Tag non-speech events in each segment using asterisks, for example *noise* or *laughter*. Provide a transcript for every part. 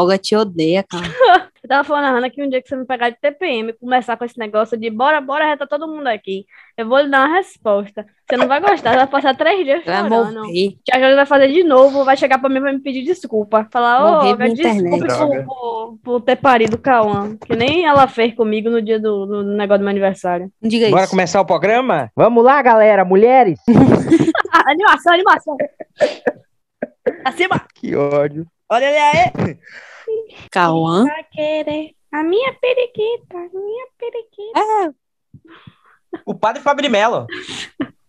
Olga te odeia, cara. *laughs* Eu tava falando a Hannah que um dia que você me pegar de TPM e começar com esse negócio de bora, bora, já tá todo mundo aqui. Eu vou lhe dar uma resposta. Você não vai gostar, vai passar três dias Vai chorando. morrer. Tia Jorge vai fazer de novo, vai chegar pra mim e vai me pedir desculpa. Falar, ô, internet. desculpe por, por, por ter parido o Cauã. Que nem ela fez comigo no dia do, do negócio do meu aniversário. Não diga Bora isso. começar o programa? Vamos lá, galera, mulheres! *laughs* Animação, animação. *laughs* Acima. Que ódio. Olha ele aí. *laughs* Cauã. A minha periquita, a minha periquita. O padre Mello. *laughs*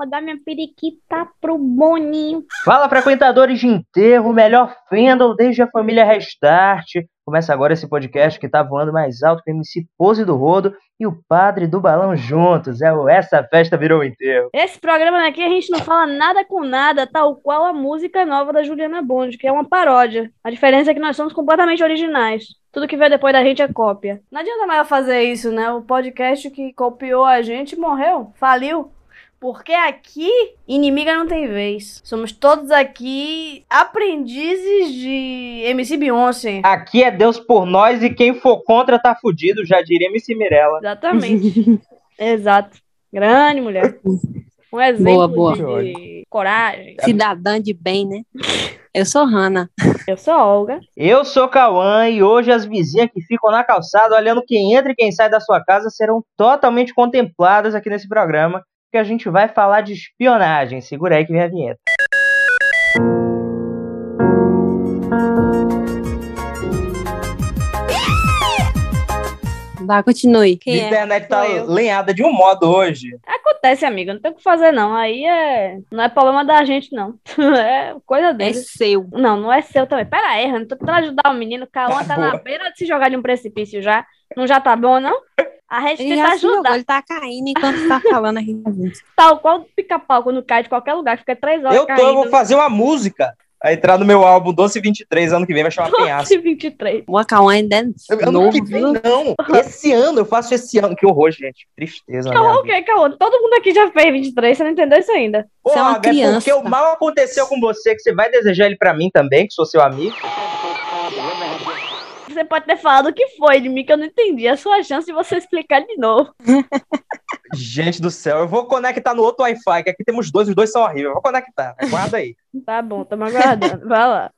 Vou dar minha periquita pro Boninho. Fala, frequentadores de enterro, melhor fandom desde a família Restart. Começa agora esse podcast que tá voando mais alto que o MC Pose do Rodo e o Padre do Balão juntos. É o Essa Festa Virou Enterro. Esse programa aqui a gente não fala nada com nada, tal qual a música nova da Juliana Bond, que é uma paródia. A diferença é que nós somos completamente originais. Tudo que veio depois da gente é cópia. Não adianta mais fazer isso, né? O podcast que copiou a gente morreu, faliu. Porque aqui, inimiga não tem vez. Somos todos aqui aprendizes de MC Beyoncé. Aqui é Deus por nós e quem for contra tá fudido, já diria MC Mirella. Exatamente. *laughs* Exato. Grande mulher. Um exemplo Boa, boa. de, coragem. Cidadã de bem, né? Eu sou Hanna. Eu sou Olga. Eu sou Cauã e hoje as vizinhas que ficam na calçada olhando quem entra e quem sai da sua casa serão totalmente contempladas aqui nesse programa, porque a gente vai falar de espionagem. Segura aí que vem a vinheta. Vai, continue. Quem a é? internet tá Sou eu. lenhada de um modo hoje. Acontece, amiga. Não tem o que fazer, não. Aí é. Não é problema da gente, não. *laughs* É coisa É deles. seu. Não, não é seu também. Pera aí, Rano. Tô tentando ajudar o menino. Cauã tá na Boa. beira de se jogar de um precipício já. Não já tá bom, não? A gente Ele tenta jogou, ajudar. ele tá caindo enquanto tá falando a gente. *laughs* Tal qual pica-pau quando cai de qualquer lugar. Fica três horas Eu tô, eu caindo. vou fazer uma música. Vai entrar no meu álbum Doce 23, ano que vem vai chamar Penhasco. 23. O Cauã ainda é Ano novo, que vem, não. Esse ano, eu faço esse ano. Que horror, gente. Tristeza. minha Cauã o quê, Cauã? Todo mundo aqui já fez 23. Você não entendeu isso ainda? Pô, Você é uma é criança. porque o mal aconteceu com você, que você vai desejar ele pra mim também, que sou seu amigo. Você pode ter falado o que foi de mim que eu não entendi. É a sua chance de você explicar de novo. *laughs* Gente do céu, eu vou conectar no outro Wi-Fi, que aqui temos dois, os dois são horríveis. Eu vou conectar. Guarda aí. Tá bom, tamo aguardando. Vai lá.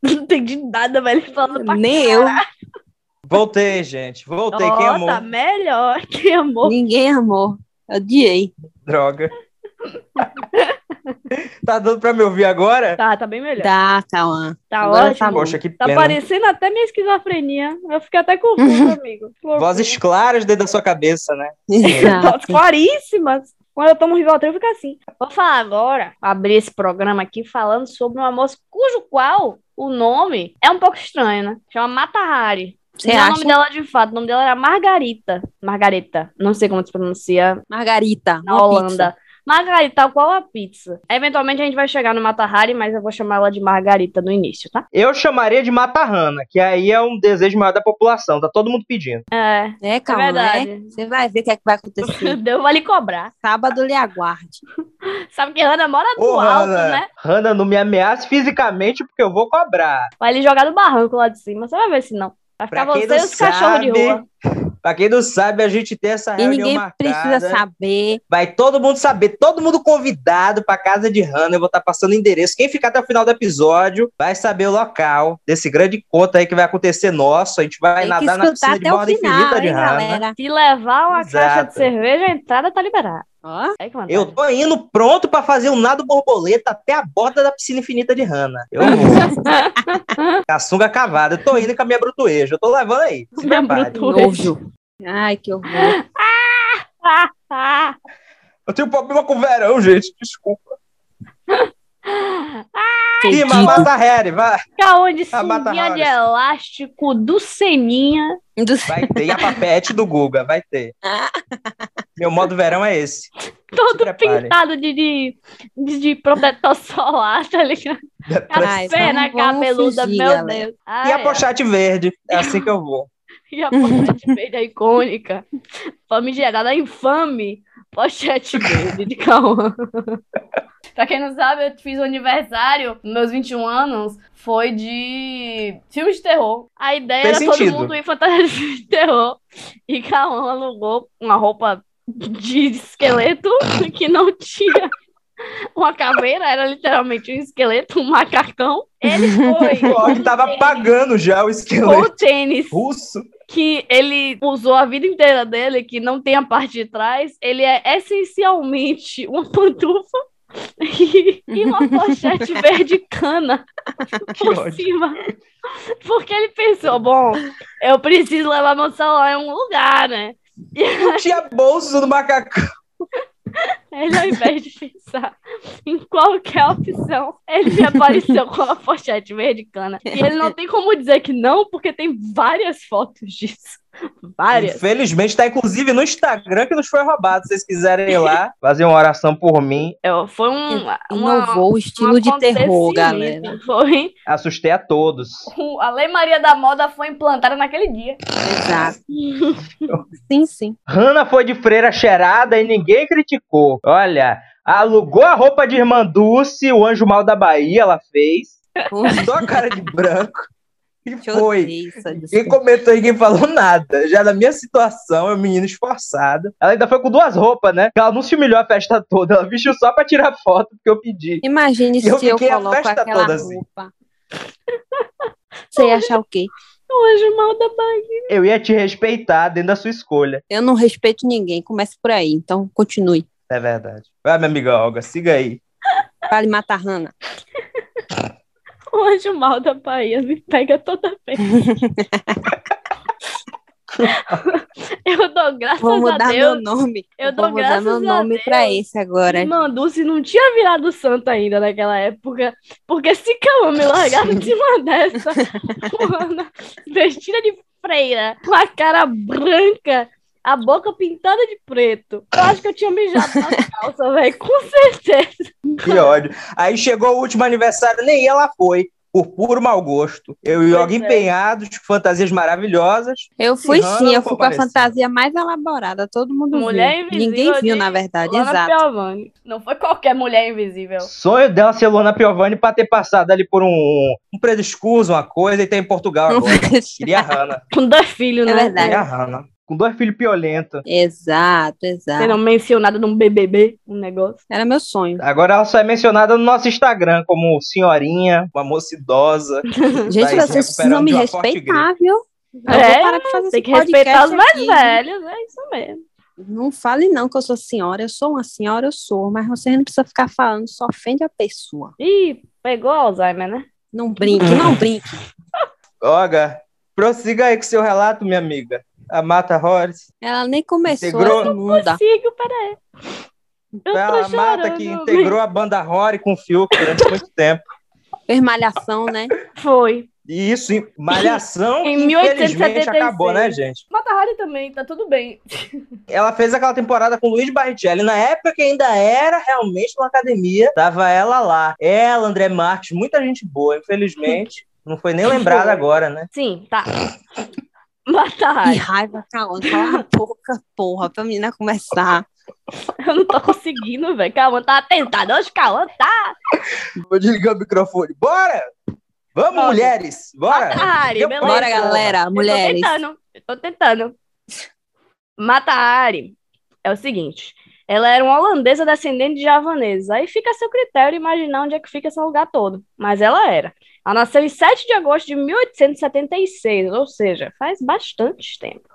Não entendi nada, velho. Ele falando pra Nem eu. Voltei, gente. Voltei. Quem amou? tá melhor. Quem amou? Ninguém amou. Odiei. Droga. *laughs* *laughs* tá dando pra me ouvir agora? Tá, tá bem melhor. Tá. Tá Agora ótimo. tá. Poxa, que Tá pena. parecendo até minha esquizofrenia. Eu fiquei até confuso, *laughs* amigo. Vozes claras dentro da sua cabeça, né? *laughs* Vozes Exato. claríssimas. Quando eu tomo Rivotril, fica assim. Vou falar agora, abrir esse programa aqui falando sobre uma moça cujo qual o nome é um pouco estranho, né? Chama Mata Hari. Você Não é o nome dela de fato, o nome dela era Margarita. Margareta, não sei como se pronuncia Margarita. na Holanda. pizza. Margarita, tal qual a pizza. Eventualmente a gente vai chegar no Mata Hari, mas eu vou chamar ela de Margarita no início, tá? Eu chamaria de Matarrana, que aí é um desejo maior da população. Tá todo mundo pedindo. É, É, Cauã. verdade. é. Você vai ver o que é que vai acontecer. *laughs* Deus vai lhe cobrar. Sábado lhe aguarde. *laughs* Sabe que Hannah mora do Ô, alto, Hannah. né? Hanna, não me ameace fisicamente, porque eu vou cobrar. Vai lhe jogar do barranco lá de cima. Você vai ver se não. Vai ficar Pra quem você e os cachorros de sabe, rua. *laughs* Pra quem não sabe, a gente tem essa E reunião ninguém marcada. precisa saber. Vai todo mundo saber, todo mundo convidado pra casa de Hannah. Eu vou estar passando o endereço. Quem ficar até o final do episódio vai saber o local desse grande encontro aí que vai acontecer nosso. A gente vai Tem nadar na piscina de borda infinita de hein, Hannah. galera? Se levar uma Exato. caixa de cerveja, a entrada tá liberada. Vantagem. Eu tô indo pronto pra fazer um nado borboleta até a borda da piscina infinita de Hannah. Eu vou. *laughs* Caçunga cavada. Eu tô indo com a minha brutueja. Eu tô levando aí. Minha prepare. brutu- nojo. Ai, que horror. *laughs* Eu tenho problema com o verão, gente. Desculpa. Ih, mas Fedido. mata Harry, vai. fica onde Ah, mata sunguinha de elástico do Seninha. Do- Vai ter. E a papete do Guga, vai ter. Meu modo verão é esse. Todo pintado de, de, de, de protetor solar, tá ligado? Ai, A pena vamos- vamos cabeluda, fugir, meu galera. Deus. E Ai, a pochete verde. É assim que eu vou. E a pochete verde é icônica. Famigerada, infame. Pochete verde de Cauã. *laughs* Pra quem não sabe, eu fiz o aniversário, nos meus 21 anos, foi de filmes de terror. A ideia Fez era sentido. todo mundo ir fantasia de filme de terror. E Cauã alugou uma roupa de esqueleto *laughs* que não tinha uma caveira, era literalmente um esqueleto, um macacão. Ele foi *laughs* Ó, que tava pagando já o com esqueleto o tênis russo. Que ele usou a vida inteira dele, que não tem a parte de trás, ele é essencialmente uma *laughs* pantufa e, e uma *laughs* pochete verde cana *laughs* por ódio. cima. Porque ele pensou, bom, eu preciso levar meu celular em um lugar, né? Tinha bolso do macacão. Ele, ao invés de pensar em qualquer opção, ele me apareceu com a pochete verde cana. E ele não tem como dizer que não, porque tem várias fotos disso. Várias. Infelizmente, tá inclusive no Instagram que nos foi roubado. Se vocês quiserem ir lá, fazer uma oração por mim, Eu- foi um, uma, Inovou o estilo um de terror, galera. Foi. assustei a todos. A Lei Maria da Moda foi implantada naquele dia. Exato. *laughs* sim, sim. Hannah foi de freira cheirada e ninguém criticou. Olha, alugou a roupa de irmã Dulce, o anjo mal da Bahia, ela fez. Só a cara de branco. E foi. Ninguém comentou, ninguém falou nada. Já na minha situação, é um menino esforçado. Ela ainda foi com duas roupas, né? Ela não se humilhou a festa toda. Ela vestiu só pra tirar foto, porque eu pedi. Imagine E eu se eu fiquei a coloco festa aquela toda assim. roupa. *laughs* Você ia achar o quê? O anjo mal da Bahia. Eu ia te respeitar dentro da sua escolha. Eu não respeito ninguém. Comece por aí. Então, continue. É verdade. Vai, minha amiga Olga, siga aí. Vale matar Hannah. *laughs* O anjo mal da Bahia me pega toda vez. *laughs* eu dou graças Vou a mudar Deus. meu nome. Eu Vou dou mudar meu a nome pra esse agora. Manduce não tinha virado santo ainda naquela época. Porque se Cauã me largar em cima *laughs* dessa, vestida de freira, com a cara branca, a boca pintada de preto. Eu acho que eu tinha mijado na calça, velho, com certeza. Que ódio. Aí chegou o último aniversário, nem ela foi. Por puro mau gosto. Eu e Olga é. empenhados, com fantasias maravilhosas. Eu fui sim, eu fui com a fantasia mais elaborada. Todo mundo Mulher viu. invisível Ninguém viu, na verdade. Luana Exato. Piovani. Não foi qualquer mulher invisível. Sonho dela ser Luana Piovani pra ter passado ali por um, um prediscurso, uma coisa, e ter em Portugal *laughs* agora. Queria a Hannah. Com dois filhos, É né? verdade. Queria a Hannah. Com dois filhos piolentos. exato, exato. Sendo mencionada num BBB, um negócio. Era meu sonho. Agora ela só é mencionada no nosso Instagram como senhorinha, uma moça idosa. *laughs* Gente, Tá vocês precisam me respeitar, viu? Eu É, vou parar de fazer Tem que respeitar os mais aqui, velhos, é isso mesmo. Não fale não que eu sou senhora. Eu sou uma senhora, eu sou. Mas você não precisa ficar falando, só ofende a pessoa. Ih, pegou Alzheimer, né? Não brinque, não brinque. *laughs* Olga, prossiga aí com seu relato, minha amiga. A Mata Horse. Ela nem começou Integrou- essa imunda. Sigo, peraí. Eu tô a Mata que chorando. integrou a banda Rory com o Fiuk durante muito *laughs* tempo. Fez malhação, né? Foi. E isso, em Malhação, *laughs* Em que infelizmente 1876. acabou, né, gente? Mata Hari também, tá tudo bem. *laughs* Ela fez aquela temporada com o Luiz Barrichelli. Na época que ainda era realmente uma academia, tava ela lá. Ela, André Marques, muita gente boa, infelizmente. Não foi nem lembrada agora, né? Sim, tá. Mata Que raiva, Cauã. Cala a boca, porra, pra menina começar. Eu não tô conseguindo, velho. Cauã tá atentado. Hoje Cauã tá. Vou desligar o microfone. Bora! Vamos, Vamos. mulheres! Bora! Mata beleza. Bora, galera, mulheres. Eu tô tentando, eu tô tentando. Mata Hari é o seguinte. Ela era uma holandesa descendente de javaneses. Aí fica a seu critério imaginar onde é que fica esse lugar todo. Mas ela era. Ela nasceu em 7 de agosto de 1876, ou seja, faz bastante tempo.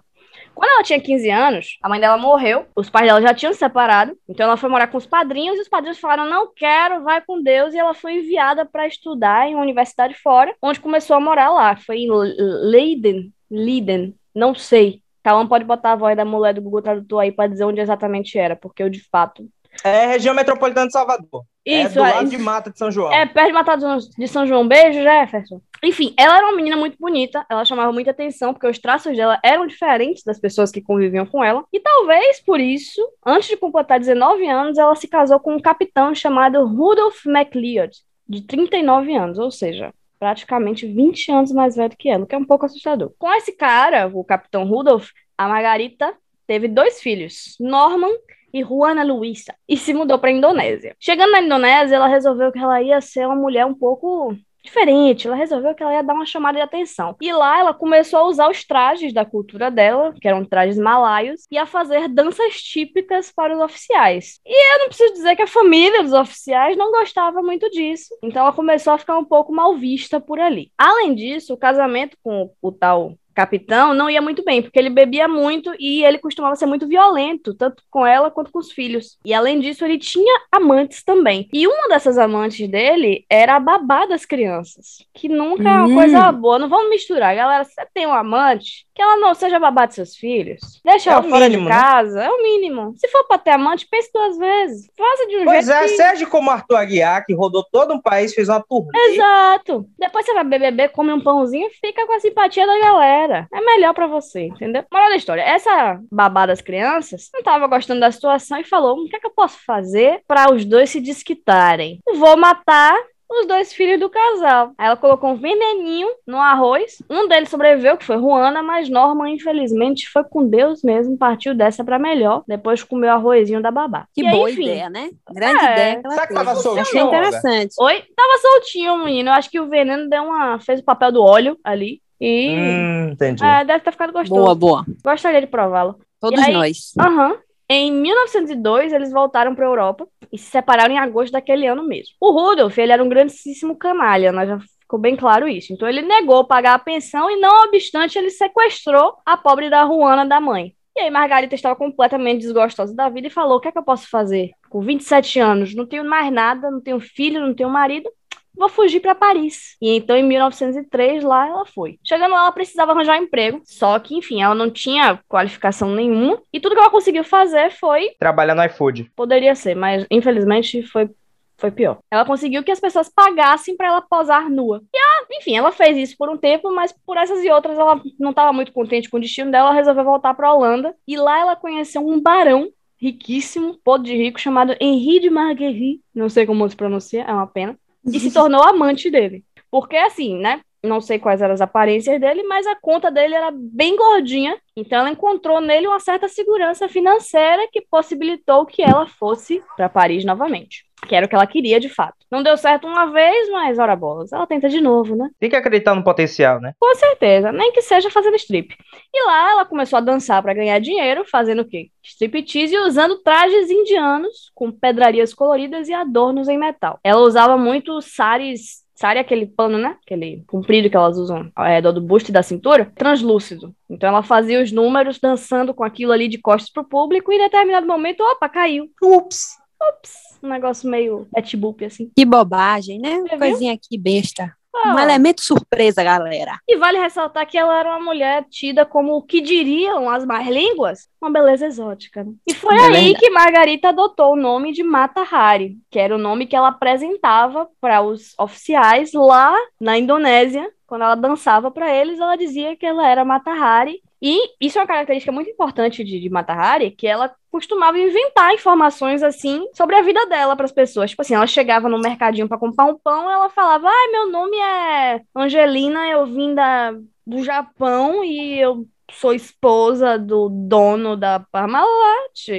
Quando ela tinha 15 anos, a mãe dela morreu, os pais dela já tinham se separado, então ela foi morar com os padrinhos e os padrinhos falaram: "Não quero, vai com Deus", e ela foi enviada para estudar em uma universidade fora, onde começou a morar lá, foi em Leiden, Leiden, não sei. Cauã pode botar a voz da mulher do Google Tradutor aí para dizer onde exatamente era, porque eu de fato. É região metropolitana de Salvador. é Isso, do é, lado de Mata de São João. é perto de Matados de São João. Beijo, Jefferson. Enfim, ela era uma menina muito bonita, ela chamava muita atenção, porque os traços dela eram diferentes das pessoas que conviviam com ela. E talvez por isso, antes de completar 19 anos, ela se casou com um capitão chamado Rudolph MacLeod, de 39 anos, ou seja, praticamente 20 anos mais velho que ela, o que é um pouco assustador. Com esse cara, o capitão Rudolph, a Margarita teve dois filhos, Norman e Juana Luisa e se mudou para a Indonésia. Chegando na Indonésia, ela resolveu que ela ia ser uma mulher um pouco diferente. Ela resolveu que ela ia dar uma chamada de atenção. E lá ela começou a usar os trajes da cultura dela, que eram trajes malaios, e a fazer danças típicas para os oficiais. E eu não preciso dizer que a família dos oficiais não gostava muito disso. Então ela começou a ficar um pouco mal vista por ali. Além disso, o casamento com o tal capitão não ia muito bem, porque ele bebia muito e ele costumava ser muito violento, tanto com ela quanto com os filhos. E além disso, ele tinha amantes também. E uma dessas amantes dele era a babá das crianças, que nunca hum. é uma coisa hum. boa. Não vamos misturar, galera. Você tem um amante, que ela não seja babá de seus filhos. Deixa é ela fora mínimo, de né? casa, né? é o mínimo. Se for pra ter amante, pense duas vezes. Faça de um pois jeito. Pois é, que... seja como Arthur Aguiar, que rodou todo um país, fez uma turnê. Exato. Depois você vai beber, come um pãozinho e fica com a simpatia da galera. É melhor para você, entendeu? Moral da história, essa babá das crianças não tava gostando da situação e falou: o que é que eu posso fazer para os dois se desquitarem? Vou matar os dois filhos do casal. Aí ela colocou um veneninho no arroz. Um deles sobreviveu, que foi Juana, mas Norma, infelizmente, foi com Deus mesmo, partiu dessa para melhor, depois comeu o arrozinho da babá. Que e boa aí, ideia, né? Grande é. ideia que Será que tava soltinho? interessante. Oi? Tava soltinho, menino. Eu acho que o veneno deu uma... fez o papel do óleo ali. E. Hum, entendi. É, deve ter ficado gostoso. Boa, boa. Gostaria de prová-lo. Todos aí, nós. Aham. Uhum, em 1902, eles voltaram para a Europa e se separaram em agosto daquele ano mesmo. O Rudolf, ele era um grandíssimo canalha, né? Já ficou bem claro isso. Então ele negou pagar a pensão e, não obstante, ele sequestrou a pobre da Juana da mãe. E aí Margarita estava completamente desgostosa da vida e falou: "O que é que eu posso fazer? Com 27 anos, não tenho mais nada, não tenho filho, não tenho marido, vou fugir para Paris. E então, em 1903, lá ela foi. Chegando lá, ela precisava arranjar um emprego. Só que, enfim, ela não tinha qualificação nenhuma. E tudo que ela conseguiu fazer foi. Trabalhar no iFood. Poderia ser, mas infelizmente foi. Foi pior. Ela conseguiu que as pessoas pagassem para ela posar nua. E ela, enfim, ela fez isso por um tempo, mas por essas e outras ela não estava muito contente com o destino dela, ela resolveu voltar para Holanda. E lá ela conheceu um barão riquíssimo, podre de rico, chamado Henri de Marguerite. Não sei como se pronuncia, é uma pena e se tornou amante dele. Porque assim, né? Não sei quais eram as aparências dele, mas a conta dele era bem gordinha. Então ela encontrou nele uma certa segurança financeira que possibilitou que ela fosse para Paris novamente. Que era o que ela queria de fato. Não deu certo uma vez, mas ora bolas. Ela tenta de novo, né? Tem que acreditar no potencial, né? Com certeza, nem que seja fazendo strip. E lá ela começou a dançar para ganhar dinheiro, fazendo o quê? Striptease e usando trajes indianos com pedrarias coloridas e adornos em metal. Ela usava muito sares Sari é aquele pano, né? Aquele comprido que elas usam ao redor do busto e da cintura, translúcido. Então ela fazia os números dançando com aquilo ali de costas pro público e em determinado momento, opa, caiu. Ups. Ups. Um negócio meio boop assim. Que bobagem, né? Uma coisinha aqui besta. Um elemento surpresa, galera. E vale ressaltar que ela era uma mulher tida como o que diriam as mais línguas, uma beleza exótica. Né? E foi é aí que Margarita adotou o nome de Mata Hari, que era o nome que ela apresentava para os oficiais lá na Indonésia. Quando ela dançava para eles, ela dizia que ela era Mata Hari e isso é uma característica muito importante de, de Mata Hari, que ela costumava inventar informações assim sobre a vida dela para as pessoas. Tipo assim, ela chegava no mercadinho para comprar um pão, ela falava: "Ai, meu nome é Angelina, eu vim da do Japão e eu sou esposa do dono da Parmalat",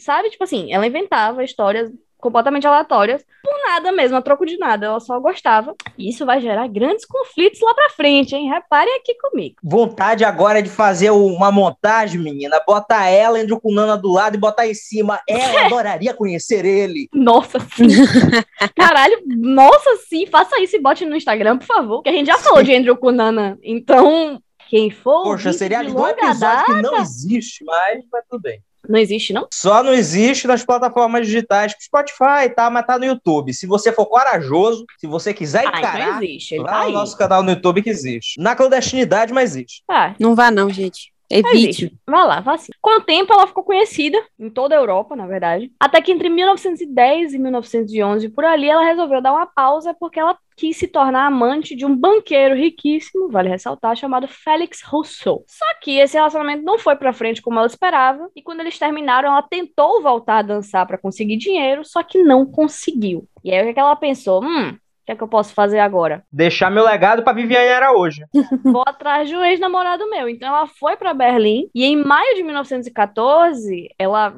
sabe? Tipo assim, ela inventava histórias completamente aleatórias, por nada mesmo, a troco de nada. Ela só gostava. E isso vai gerar grandes conflitos lá pra frente, hein? Reparem aqui comigo. Vontade agora de fazer uma montagem, menina. Bota ela, Andrew com Nana do lado e botar em cima. Ela *laughs* adoraria conhecer ele. Nossa, sim. *laughs* Caralho, nossa, sim. Faça isso e bote no Instagram, por favor. Que a gente já falou de Andrew com Nana. Então, quem for. Poxa, seria ali um episódio data... que não existe mais, mas tudo bem. Não existe, não? Só não existe nas plataformas digitais, Spotify, tá? Mas tá no YouTube. Se você for corajoso, se você quiser ah, encarar, então existe. Ele lá tá no aí. nosso canal no YouTube que existe. Na clandestinidade, mas existe. Ah, não vá não, gente. Evite. Vá lá, vá sim. Com o tempo, ela ficou conhecida em toda a Europa, na verdade. Até que entre 1910 e 1911, por ali, ela resolveu dar uma pausa porque ela quis se tornar amante de um banqueiro riquíssimo, vale ressaltar, chamado Félix Rousseau. Só que esse relacionamento não foi para frente como ela esperava, e quando eles terminaram, ela tentou voltar a dançar para conseguir dinheiro, só que não conseguiu. E aí o que ela pensou? Hum, que é que eu posso fazer agora? Deixar meu legado para Viviane Araújo. *laughs* Vou atrás de um ex-namorado meu. Então ela foi para Berlim e em maio de 1914, ela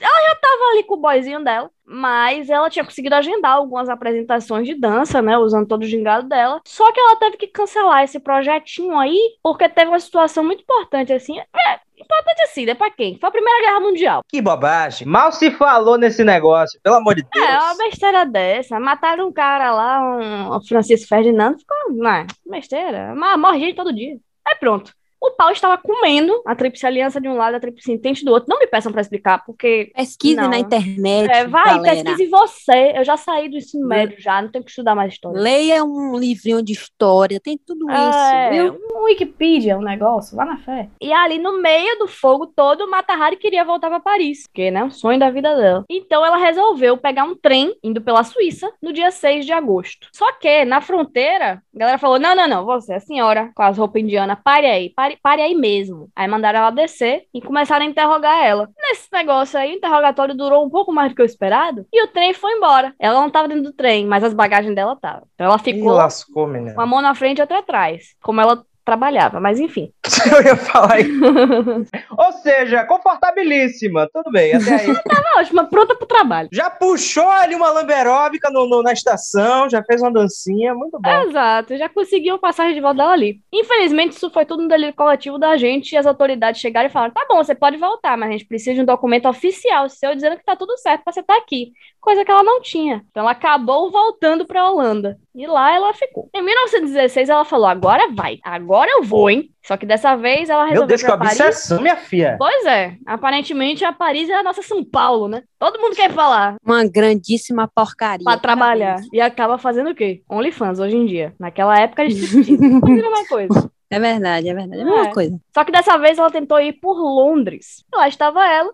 ela já tava ali com o boyzinho dela, mas ela tinha conseguido agendar algumas apresentações de dança, né, usando todo o gingado dela. Só que ela teve que cancelar esse projetinho aí, porque teve uma situação muito importante, assim. É, importante assim, né? Pra quem? Foi a Primeira Guerra Mundial. Que bobagem. Mal se falou nesse negócio, pelo amor de Deus. É, uma besteira dessa. Mataram um cara lá, um, um Francisco Ferdinando, ficou, não, besteira. Mas morre gente todo dia. Aí pronto. O pau estava comendo a tríplice aliança de um lado, a tríplice intente do outro. Não me peçam para explicar, porque. Pesquise não. na internet. É, vai, galera. pesquise você. Eu já saí do ensino médio já, não tenho que estudar mais história. Leia um livrinho de história, tem tudo É, isso, viu? um Wikipedia, um negócio, vá na fé. E ali no meio do fogo todo, Mata Hari queria voltar para Paris, porque, né, o sonho da vida dela. Então ela resolveu pegar um trem indo pela Suíça no dia 6 de agosto. Só que na fronteira, a galera falou: "Não, não, não, você, a senhora, com as roupas indianas, pare aí, pare, pare aí mesmo". Aí mandaram ela descer e começaram a interrogar ela. Nesse negócio aí, o interrogatório durou um pouco mais do que o esperado, e o trem foi embora. Ela não tava dentro do trem, mas as bagagens dela estavam. Então ela Ih, ficou lascou, menina. uma mão na frente e outra atrás, como ela trabalhava, mas enfim. *laughs* Eu ia falar isso. *laughs* Ou seja, confortabilíssima. Tudo bem, até aí. *laughs* Tava ótima, pronta pro trabalho. Já puxou ali uma lamberóbica no, no- na estação, já fez uma dancinha, muito bom. Exato, já conseguiu passagem de volta dela ali. Infelizmente, isso foi tudo um delírio coletivo da gente e as autoridades chegaram e falaram: tá bom, você pode voltar, mas a gente precisa de um documento oficial seu dizendo que tá tudo certo pra você estar aqui. Coisa que ela não tinha. Então ela acabou voltando pra Holanda. E lá ela ficou. Em 1916, ela falou: agora vai, agora eu vou, hein? Só que dessa vez ela Meu resolveu Deus, que ir pra Paris. obsessão, minha filha. Pois é, aparentemente a Paris é a nossa São Paulo, né? Todo mundo quer falar Uma grandíssima porcaria. pra trabalhar. E acaba fazendo o quê? OnlyFans hoje em dia. Naquela época eles discutiam. Quase a mesma coisa. É verdade, é verdade. É a mesma É. coisa. Só que dessa vez ela tentou ir por Londres. E lá estava ela.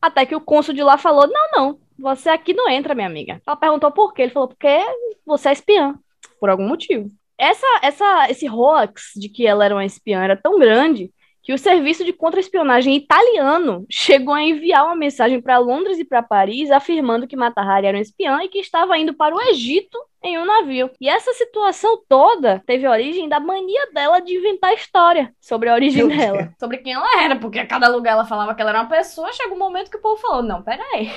Até que o cônsul de lá falou: Não, não, você aqui não entra, minha amiga. Ela perguntou por quê. Ele falou: Porque você é espiã. Por algum motivo. Essa, essa, esse hoax de que ela era uma espiã era tão grande que o serviço de contra-espionagem italiano *laughs* chegou a enviar uma mensagem para Londres e para Paris afirmando que Mata Hari era um espiã e que estava indo para o Egito em um navio. E essa situação toda teve origem da mania dela de inventar história sobre a origem Meu dela. *laughs* Sobre quem ela era, porque a cada lugar ela falava que ela era uma pessoa, chega um momento que o povo falou: não, peraí.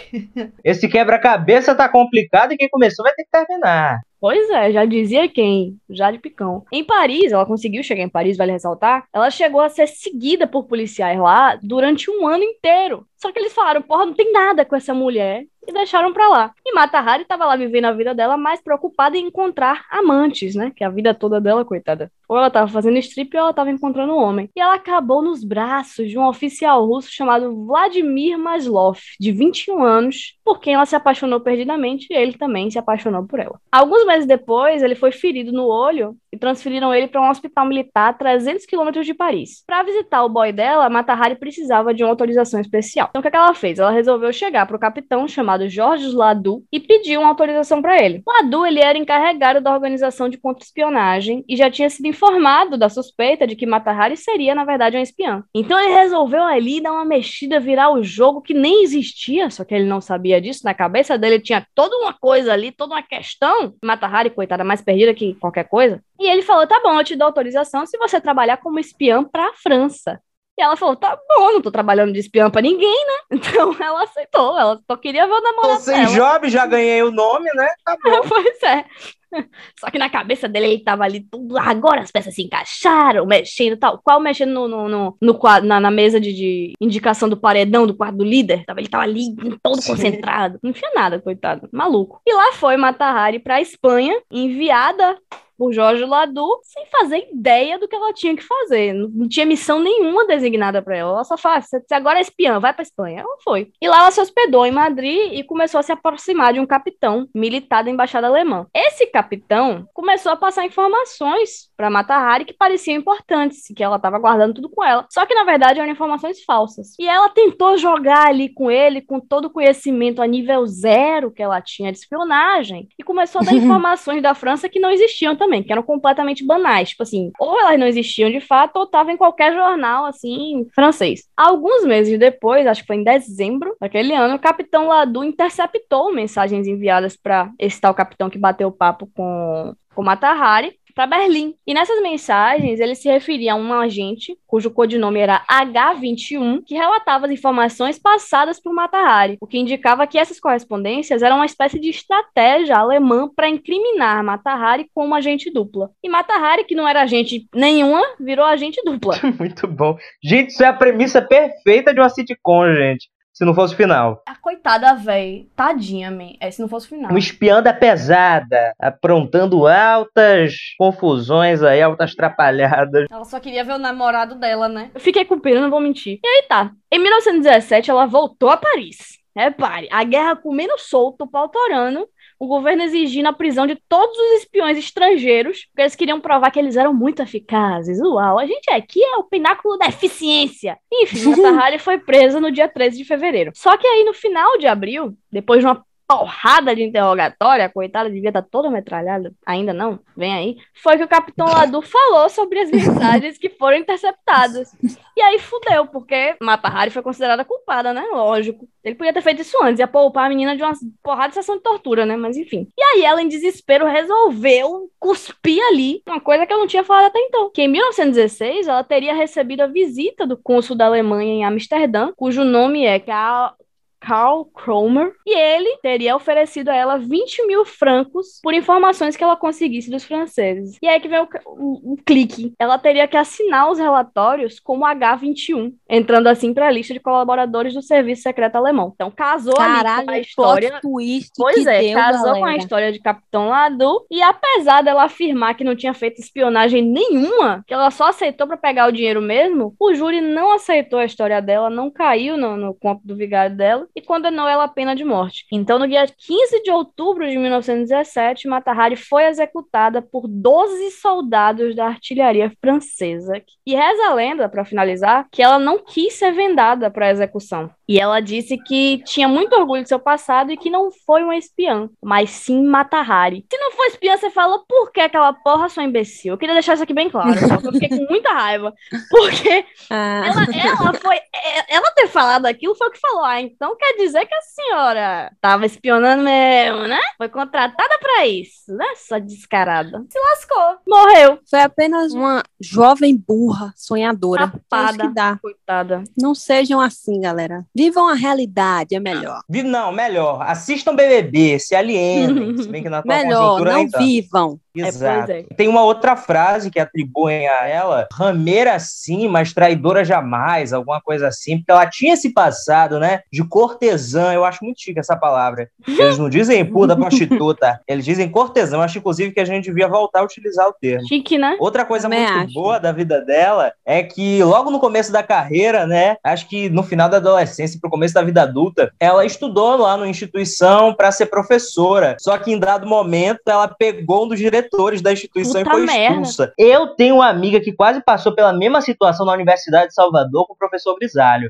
Esse quebra-cabeça tá complicado e quem começou vai ter que terminar. Pois é, já dizia quem? Já de picão. Em Paris, ela conseguiu chegar em Paris, vale ressaltar, ela chegou a ser seguida por policiais lá durante um ano inteiro. Só que eles falaram, porra, não tem nada com essa mulher. E deixaram pra lá. E Mata Hari estava lá vivendo a vida dela mais preocupada em encontrar amantes, né? Que a vida toda dela, coitada. Ou ela tava fazendo strip ou ela tava encontrando um homem. E ela acabou nos braços de um oficial russo chamado Vladimir Maslov, de 21 anos, por quem ela se apaixonou perdidamente e ele também se apaixonou por ela. Alguns meses depois, ele foi ferido no olho e transferiram ele para um hospital militar a 300 quilômetros de Paris. Para visitar o boy dela, Mata Hari precisava de uma autorização especial. Então o que, é que ela fez? Ela resolveu chegar para o capitão chamado Jorge Ladu e pediu uma autorização para ele. Ladu ele era encarregado da organização de contra-espionagem e já tinha sido informado da suspeita de que Mata Hari seria na verdade um espiã. Então ele resolveu ali dar uma mexida, virar o jogo que nem existia, só que ele não sabia disso. Na cabeça dele tinha toda uma coisa ali, toda uma questão. Mata Hari, coitada, mais perdida que qualquer coisa. E ele falou: tá bom, eu te dou autorização se você trabalhar como espiã para a França. E ela falou: tá bom, não tô trabalhando de espiã pra ninguém, né? *laughs* Então ela aceitou, ela só queria ver o Tô namorado sem dela. job, já ganhei o nome, né? Tá *laughs* bom. pois é. *laughs* Só que na cabeça dele ele tava ali tudo. Agora as peças se encaixaram, mexendo tal. Qual mexendo no, no, no, no quadro, na, na mesa de, de indicação do paredão do quarto do líder? Tava, ele tava ali todo Sim. concentrado. Não tinha nada, coitado. Maluco. E lá foi Mata Hari pra Espanha, enviada por Jorge Ladu, sem fazer ideia do que ela tinha que fazer. Não, tinha missão nenhuma designada pra ela. Ela só "Ah, você agora é espiã, vai pra Espanha. Ela foi. E lá ela se hospedou em Madrid e começou a se aproximar de um capitão militar da embaixada alemã. Esse capitão começou a passar informações pra Mata Hari que pareciam importantes, que ela estava guardando tudo com ela. Só que na verdade eram informações falsas. E ela tentou jogar ali com ele, com todo o conhecimento a nível zero que ela tinha de espionagem, e começou a dar *laughs* informações da França que não existiam também, que eram completamente banais. Tipo assim, ou elas não existiam de fato, ou estavam em qualquer jornal, assim, francês. Alguns meses depois, acho que foi em dezembro daquele ano, o capitão Ladu interceptou mensagens enviadas para esse tal capitão que bateu papo com com Mata Hari para Berlim. E nessas mensagens, ele se referia a um agente, cujo codinome era H21, que relatava as informações passadas por Mata Hari, o que indicava que essas correspondências eram uma espécie de estratégia alemã para incriminar Mata Hari como agente dupla. E Mata Hari, que não era agente nenhuma, virou agente dupla. *laughs* Muito bom. Gente, isso é a premissa perfeita de uma sitcom, gente se não fosse o final. A coitada, véi. Tadinha, man. É, se não fosse o final. Um espiã da pesada, aprontando altas confusões aí, altas trapalhadas. Ela só queria ver o namorado dela, né? Eu fiquei com pena, não vou mentir. E aí tá. Em 1917, ela voltou a Paris. Repare, a guerra comendo solto, o pau torando, o governo exigindo a prisão de todos os espiões estrangeiros, porque eles queriam provar que eles eram muito eficazes. Uau, a gente aqui é o pináculo da eficiência. Enfim, Matahari *laughs* foi presa no dia 13 de fevereiro. Só que aí, no final de abril, depois de uma porrada de interrogatório, a coitada devia estar toda metralhada, ainda não, vem aí, foi que o Capitão Ladu falou sobre as mensagens que foram interceptadas. E aí fudeu, porque Mata Hari foi considerada culpada, né? Lógico. Ele podia ter feito isso antes, ia poupar a menina de uma porrada de sessão de tortura, né? Mas enfim. E aí ela, em desespero, resolveu cuspir ali uma coisa que eu não tinha falado até então. Que em 1916 ela teria recebido a visita do cônsul da Alemanha em Amsterdã, cujo nome é Karl Carl Cromer, e ele teria oferecido a ela 20 mil francos por informações que ela conseguisse dos franceses. E aí que vem o, o, o clique. Ela teria que assinar os relatórios como H21, entrando assim para a lista de colaboradores do serviço secreto alemão. Então casou Caralho, com a história. Twist pois é, deu, casou galera. com a história de Capitão Ladu e apesar dela afirmar que não tinha feito espionagem nenhuma, que ela só aceitou para pegar o dinheiro mesmo, o júri não aceitou a história dela, não caiu no, no conto do vigário dela e condenou ela à pena de morte. Então, no dia 15 de outubro de 1917, Matahari foi executada por 12 soldados da artilharia francesa. E reza a lenda, para finalizar, que ela não quis ser vendada para execução. E ela disse que tinha muito orgulho de seu passado e que não foi uma espiã, mas sim Matahari. Se não for espiã, você falou por que aquela porra, sua imbecil? Eu queria deixar isso aqui bem claro, tá? Eu fiquei com muita raiva. Porque *laughs* Ah, ela, ela foi. é- Ela ter falado aquilo foi o que falou. Ah, então quer dizer que a senhora tava espionando mesmo, né? Foi contratada pra isso, né? Só descarada. Se lascou. Morreu. foi apenas uma jovem burra, sonhadora. É Tapada. que dá. Coitada. Não sejam assim, galera. Vivam a realidade, é melhor. Não, melhor. Assistam BBB, se alienem. *laughs* se bem que na atual Melhor, conjuntura não vivam. Exato. É, pois Tem uma outra frase que atribuem a ela, rameira sim, mas traidora jamais, alguma coisa assim, porque ela tinha esse passado, né, de cortesã, eu acho muito chique essa palavra. Eles não dizem *laughs* puta prostituta, eles dizem cortesã, eu acho inclusive que a gente devia voltar a utilizar o termo. Chique, né? Outra coisa Também muito acho. boa da vida dela é que logo no começo da carreira, né, acho que no final da adolescência pro começo da vida adulta, ela estudou lá numa instituição para ser professora. Só que em dado momento ela pegou um dos diretores da instituição Puta e foi merda. expulsa. Eu tenho uma amiga que quase passou pela mesma situação na Universidade de Salvador com o professor Brisalho.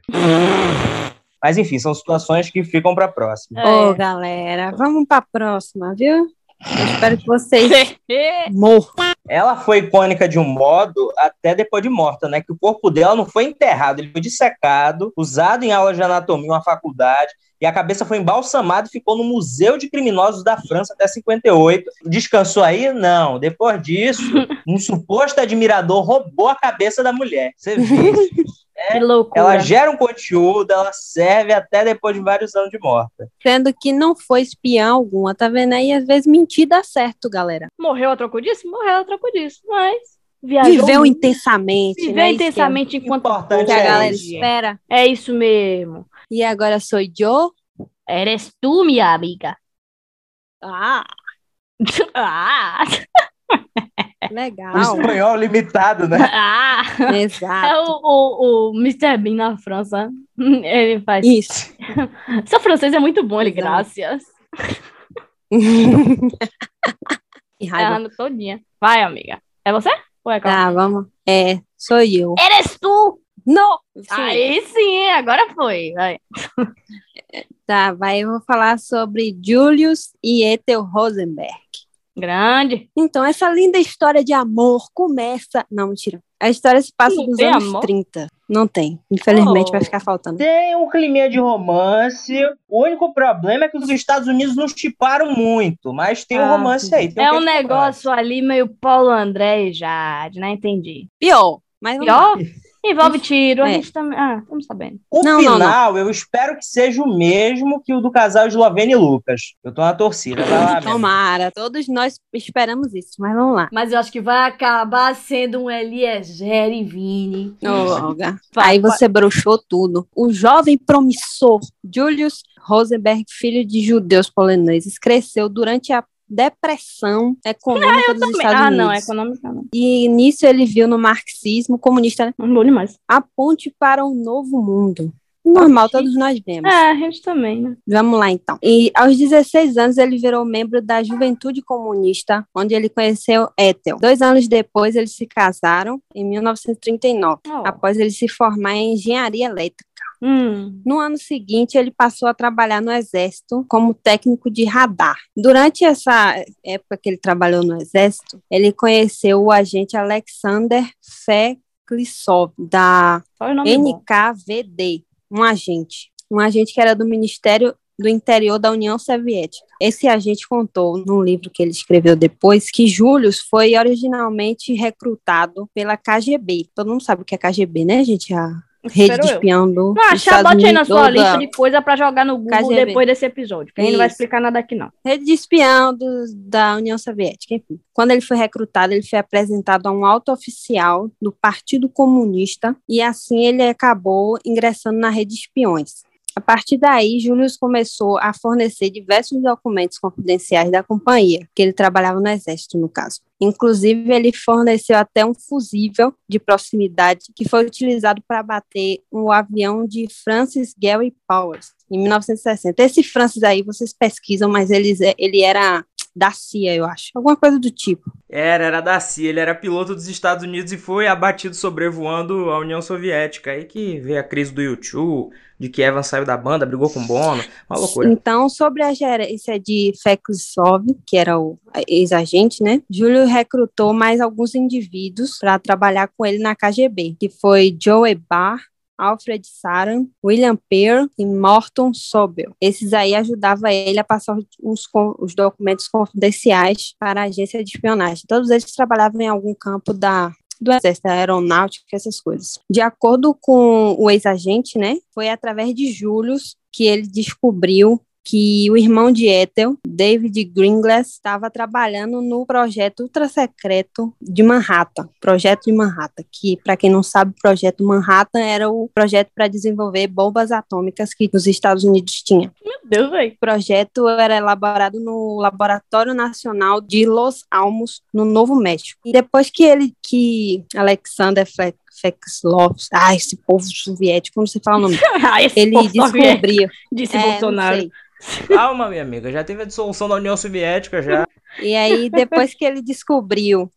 Mas enfim, são situações que ficam para próxima. É. Ô, galera, vamos pra próxima, viu? Eu espero que vocês *laughs* morram. Ela foi icônica de um modo até depois de morta, né? Que o corpo dela não foi enterrado, ele foi dissecado, usado em aulas de anatomia uma faculdade, e a cabeça foi embalsamada e ficou no Museu de Criminosos da França até 58. Descansou aí? Não. Depois disso, um suposto admirador roubou a cabeça da mulher. Você vê. *laughs* Que loucura. Ela gera um conteúdo, ela serve até depois de vários anos de morta. Sendo que não foi espiã alguma, tá vendo aí? Às vezes mentir dá certo, galera. Morreu a troco disso? Morreu a troco disso. Mas viajou. Viveu muito. intensamente, Viveu né? É- intensamente enquanto Importante Que a é galera isso. espera. É isso mesmo. E agora sou eu. Eres tu, minha amiga. Ah, *laughs* ah, O legal. espanhol limitado, né? *laughs* ah. É Exato. o, o, o Mr. Bean na França. *laughs* Ele faz. Isso. *laughs* Seu francês é muito bom, ele, Exato. graças. que raiva. Errando todinha. Vai, amiga. É você? Ou é? Tá, vamos. É, sou eu. Eres tu! Não! Sim. Aí sim, agora foi. Vai. Tá, vai, eu vou falar sobre Julius e Ethel Rosenberg. Grande. Então, essa linda história de amor começa. Não, mentira. A história se passa Não nos anos amor? 30. Não tem. Infelizmente Oh. vai ficar faltando. Tem um climinha de romance. O único problema é que os Estados Unidos não chiparam muito, mas tem um Ah, romance aí. tem É um negócio ali meio Paulo André e Jade, né? Entendi. Pior. Mas. Pior? Envolve tiro, a É. gente também. Ah, estamos sabendo. O Não, não, final, eu espero que seja o mesmo que o do casal Eslovênia e Lucas. Eu tô na torcida, vai lá, minha Tomara. Todos nós esperamos isso, mas vamos lá. Mas eu acho que vai acabar sendo um Eliezer e Vini. Ô, Olga. Vai, Aí você broxou tudo. O jovem promissor Julius Rosenberg, filho de judeus poloneses, cresceu durante a depressão econômica *laughs* dos Estados ah, Unidos. não, é econômica não. E nisso ele viu no marxismo comunista né, Não bom demais. a ponte para um novo mundo. Normal, todos nós vemos. É, a gente também, né? Vamos lá, então. E aos 16 anos, ele virou membro da Juventude Comunista, onde ele conheceu Ethel. Dois anos depois, eles se casaram, em 1939, Oh. após ele se formar em engenharia elétrica. Hum. No ano seguinte, ele passou a trabalhar no Exército como técnico de radar. Durante essa época que ele trabalhou no Exército, ele conheceu o agente Alexander Feklisov, da é? NKVD, um agente. Um agente que era do Ministério do Interior da União Soviética. Esse agente contou, num livro que ele escreveu depois, que Julius foi originalmente recrutado pela KGB. Todo mundo sabe o que é KGB, né, gente? A rede de eu. espião do. Não, achar, Estados bote aí na sua lista de coisa pra jogar no Google KGB. depois desse episódio. Que a gente não vai explicar nada aqui, não. rede de espião do- da União Soviética, enfim. Quando ele foi recrutado, ele foi apresentado a um alto oficial do Partido Comunista e assim ele acabou ingressando na rede de espiões. A partir daí, Julius começou a fornecer diversos documentos confidenciais da companhia, que ele trabalhava no exército, no caso. Inclusive, ele forneceu até um fusível de proximidade que foi utilizado para bater o avião de Francis Gary Powers, em 1960. Esse Francis aí, vocês pesquisam, mas ele, ele era da CIA, eu acho. Alguma coisa do tipo. Era, era da CIA, ele era piloto dos Estados Unidos e foi abatido sobrevoando a União Soviética. Aí que veio a crise do YouTube, de que Evan saiu da banda, brigou com Bono, uma loucura. Então, sobre a gerência de Feklisov, que era o ex-agente, né? Júlio recrutou mais alguns indivíduos para trabalhar com ele na KGB, que foi Joe Barr, Alfred Saran, William Pearl e Morton Sobel. Esses aí ajudavam ele a passar os, os documentos confidenciais para a agência de espionagem. Todos eles trabalhavam em algum campo da do exército, aeronáutica, essas coisas. De acordo com o ex-agente, né, foi através de Julius que ele descobriu que o irmão de Ethel, David Gringlas, estava trabalhando no projeto ultrasecreto de Manhattan, projeto de Manhattan, que, para quem não sabe, o projeto Manhattan era o projeto para desenvolver bombas atômicas que os Estados Unidos tinham. Meu Deus, velho. O projeto era elaborado no Laboratório Nacional de Los Alamos, no Novo México. E depois que ele, que Alexander Fleck ah, esse povo soviético, não sei falar o nome. *laughs* ah, Ele descobriu. Disse É, Bolsonaro. *laughs* Calma, minha amiga, já teve a dissolução da União Soviética já. E aí, depois que ele descobriu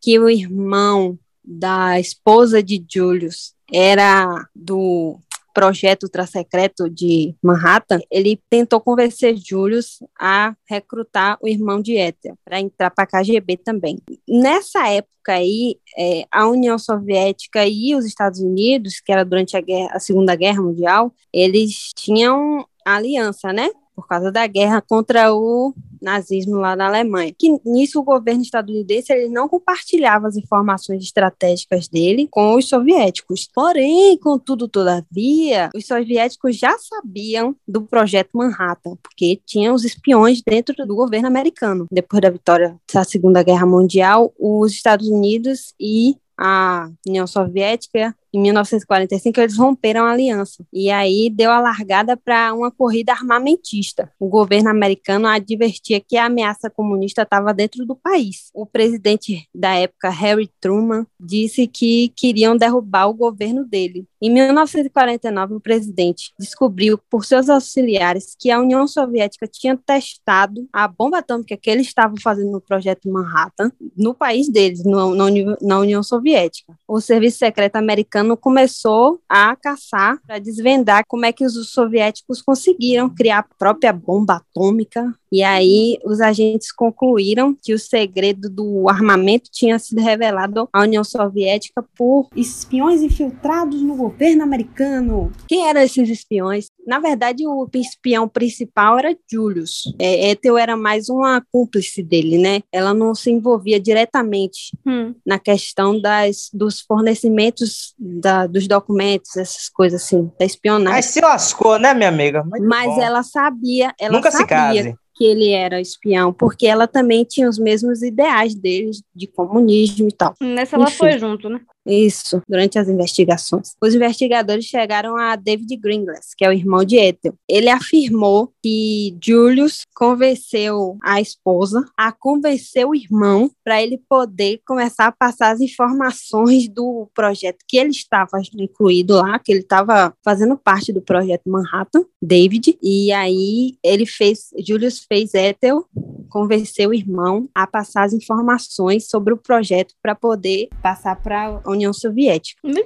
que o irmão da esposa de Julius era do projeto ultrasecreto de Manhattan, ele tentou convencer Julius a recrutar o irmão de Ethel para entrar para a KGB também. Nessa época aí, é, a União Soviética e os Estados Unidos, que era durante a, guerra, a Segunda Guerra Mundial, eles tinham aliança, né? Por causa da guerra contra o nazismo lá na Alemanha. Que nisso o governo estadunidense ele não compartilhava as informações estratégicas dele com os soviéticos. Porém, contudo, todavia, os soviéticos já sabiam do projeto Manhattan, porque tinham os espiões dentro do governo americano. Depois da vitória da Segunda Guerra Mundial, os Estados Unidos e a União Soviética em 1945 eles romperam a aliança e aí deu a largada para uma corrida armamentista. O governo americano advertia que a ameaça comunista estava dentro do país. O presidente da época, Harry Truman, disse que queriam derrubar o governo dele. Em 1949, o presidente descobriu por seus auxiliares que a União Soviética tinha testado a bomba atômica que eles estavam fazendo no projeto Manhattan no país deles, no, na, União Soviética. o serviço secreto americano começou a caçar para desvendar como é que os soviéticos conseguiram criar a própria bomba atômica. E aí os agentes concluíram que o segredo do armamento tinha sido revelado à União Soviética por espiões infiltrados no governo americano. Quem eram esses espiões? Na verdade, o espião principal era Julius. É, Ethel era mais uma cúmplice dele, né? Ela não se envolvia diretamente Hum. na questão das, dos fornecimentos da, dos documentos, essas coisas assim, da espionagem. Mas se lascou, né, minha amiga? Muito Mas bom. ela sabia, ela Nunca se sabia case. Que ele era espião, porque ela também tinha os mesmos ideais deles de comunismo e tal. Nessa ela Enfim. foi junto, né? Isso, durante as investigações. Os investigadores chegaram a David Gringlas, que é o irmão de Ethel. Ele afirmou que Julius convenceu a esposa a convencer o irmão para ele poder começar a passar as informações do projeto que ele estava incluído lá, que ele estava fazendo parte do projeto Manhattan, David, e aí ele fez, Julius fez Ethel convencer o irmão a passar as informações sobre o projeto para poder passar para União Soviética. Meu.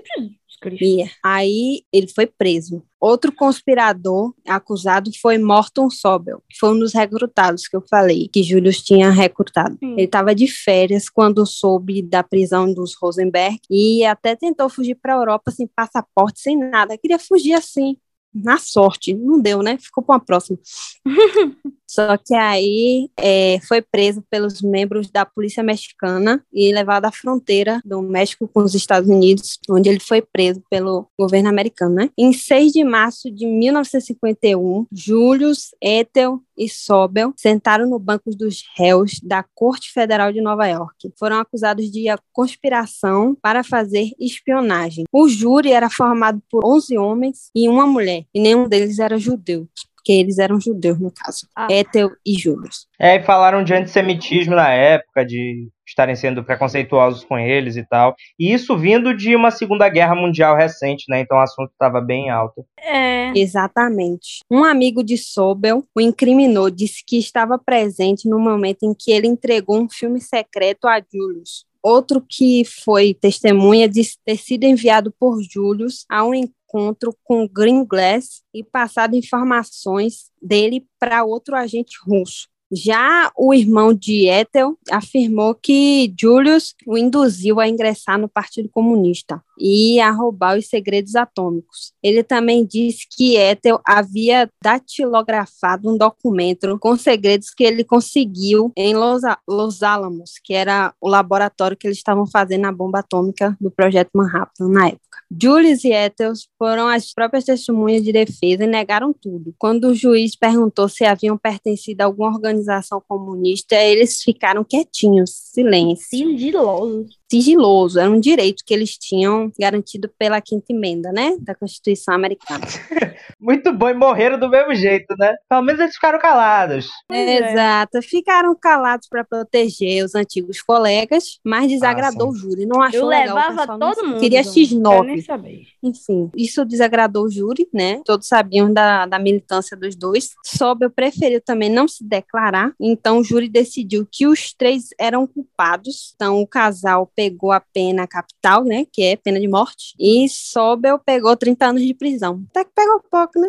E aí ele foi preso. Outro conspirador acusado foi Morton Sobel, que foi um dos recrutados que eu falei, que Julius tinha recrutado. Ele estava de férias quando soube da prisão dos Rosenberg e até tentou fugir para a Europa sem passaporte, sem nada. Queria fugir assim, na sorte. Não deu, né? Ficou para uma próxima. *laughs* Só que aí é, foi preso pelos membros da polícia mexicana e levado à fronteira do México com os Estados Unidos, onde ele foi preso pelo governo americano. Né? Em 6 de março de 1951, Julius, Ethel e Sobel sentaram no banco dos réus da Corte Federal de Nova York. Foram acusados de conspiração para fazer espionagem. O júri era formado por 11 homens e uma mulher, e nenhum deles era judeu porque eles eram judeus, no caso. Ah. Ethel e Julius. É, e falaram de antissemitismo na época, de estarem sendo preconceituosos com eles e tal. E isso vindo de uma Segunda Guerra Mundial recente, né? Então o assunto estava bem alto. É. Exatamente. Um amigo de Sobel o incriminou, disse que estava presente no momento em que ele entregou um filme secreto a Julius. Outro que foi testemunha disse ter sido enviado por Julius a um encontro com Green Glass e passado informações dele para outro agente russo. Já o irmão de Ethel afirmou que Julius o induziu a ingressar no Partido Comunista e a roubar os segredos atômicos. Ele também disse que Ethel havia datilografado um documento com segredos que ele conseguiu em Los, Los Alamos, que era o laboratório que eles estavam fazendo a bomba atômica do projeto Manhattan na época. Julius e Ethel foram as próprias testemunhas de defesa e negaram tudo. Quando o juiz perguntou se haviam pertencido a alguma organização comunista, eles ficaram quietinhos, silêncio Sigiloso. Sigiloso, era um direito que eles tinham garantido pela quinta emenda, né, da Constituição Americana. *laughs* Muito bom, e morreram do mesmo jeito, né? Pelo menos eles ficaram calados. É. Exato, ficaram calados para proteger os antigos colegas, mas desagradou Ah, o júri, não achou Eu legal. o levava pessoal não todo mundo. Queria João. Quero X9. nem saber. Enfim, isso desagradou o júri, né? Todos sabiam da, da militância dos dois. Sobel preferiu também não se declarar, então o júri decidiu que os três eram culpados. Então o casal pegou a pena capital, né? Que é pena de morte, e Sobel pegou 30 anos de prisão. Até que pegou pouco, né?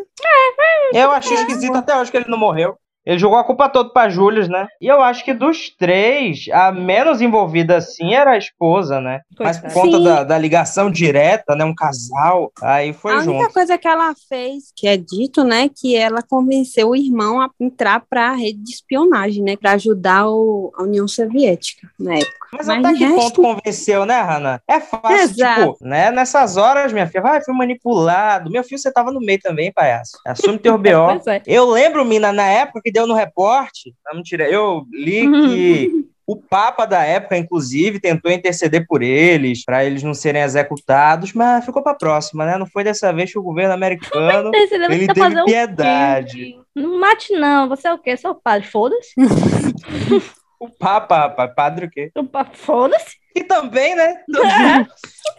Eu achei esquisito até hoje que ele não morreu. Ele jogou a culpa toda pra Julius, né? E eu acho que dos três, a menos envolvida assim era a esposa, né? Mas por conta da, da ligação direta, né? Um casal, aí foi a única junto. coisa que ela fez, que é dito, né, que ela convenceu o irmão a entrar para a rede de espionagem, né, para ajudar o- a União Soviética na época. Mas, Mas até que resto- ponto convenceu, né, Hannah? É fácil, Exato. tipo, né? Nessas horas, minha filha, vai, fui manipulado. Meu filho, você tava no meio também, palhaço. Assume teu B.O. *laughs* É. Eu lembro, Mina, na época que deu no reporte, não, mentira, eu li *laughs* que o Papa da época, inclusive, tentou interceder por eles, para eles não serem executados, mas ficou para próxima, né? Não foi dessa vez que o governo americano ele teve piedade. Não mate, não. Você é o quê? Você é o padre. Foda-se. *laughs* O Papa, padre o quê? O pa- Foda-se. E também, né?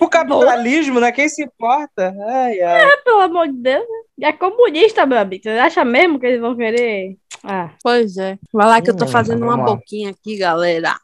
o capitalismo, né? Quem se importa? Ai, ai. Pelo amor de Deus. né? É comunista, meu amigo. Você acha mesmo que eles vão querer Ah, Pois é. Vai lá que eu tô Hum, fazendo uma vamos lá. boquinha aqui, galera.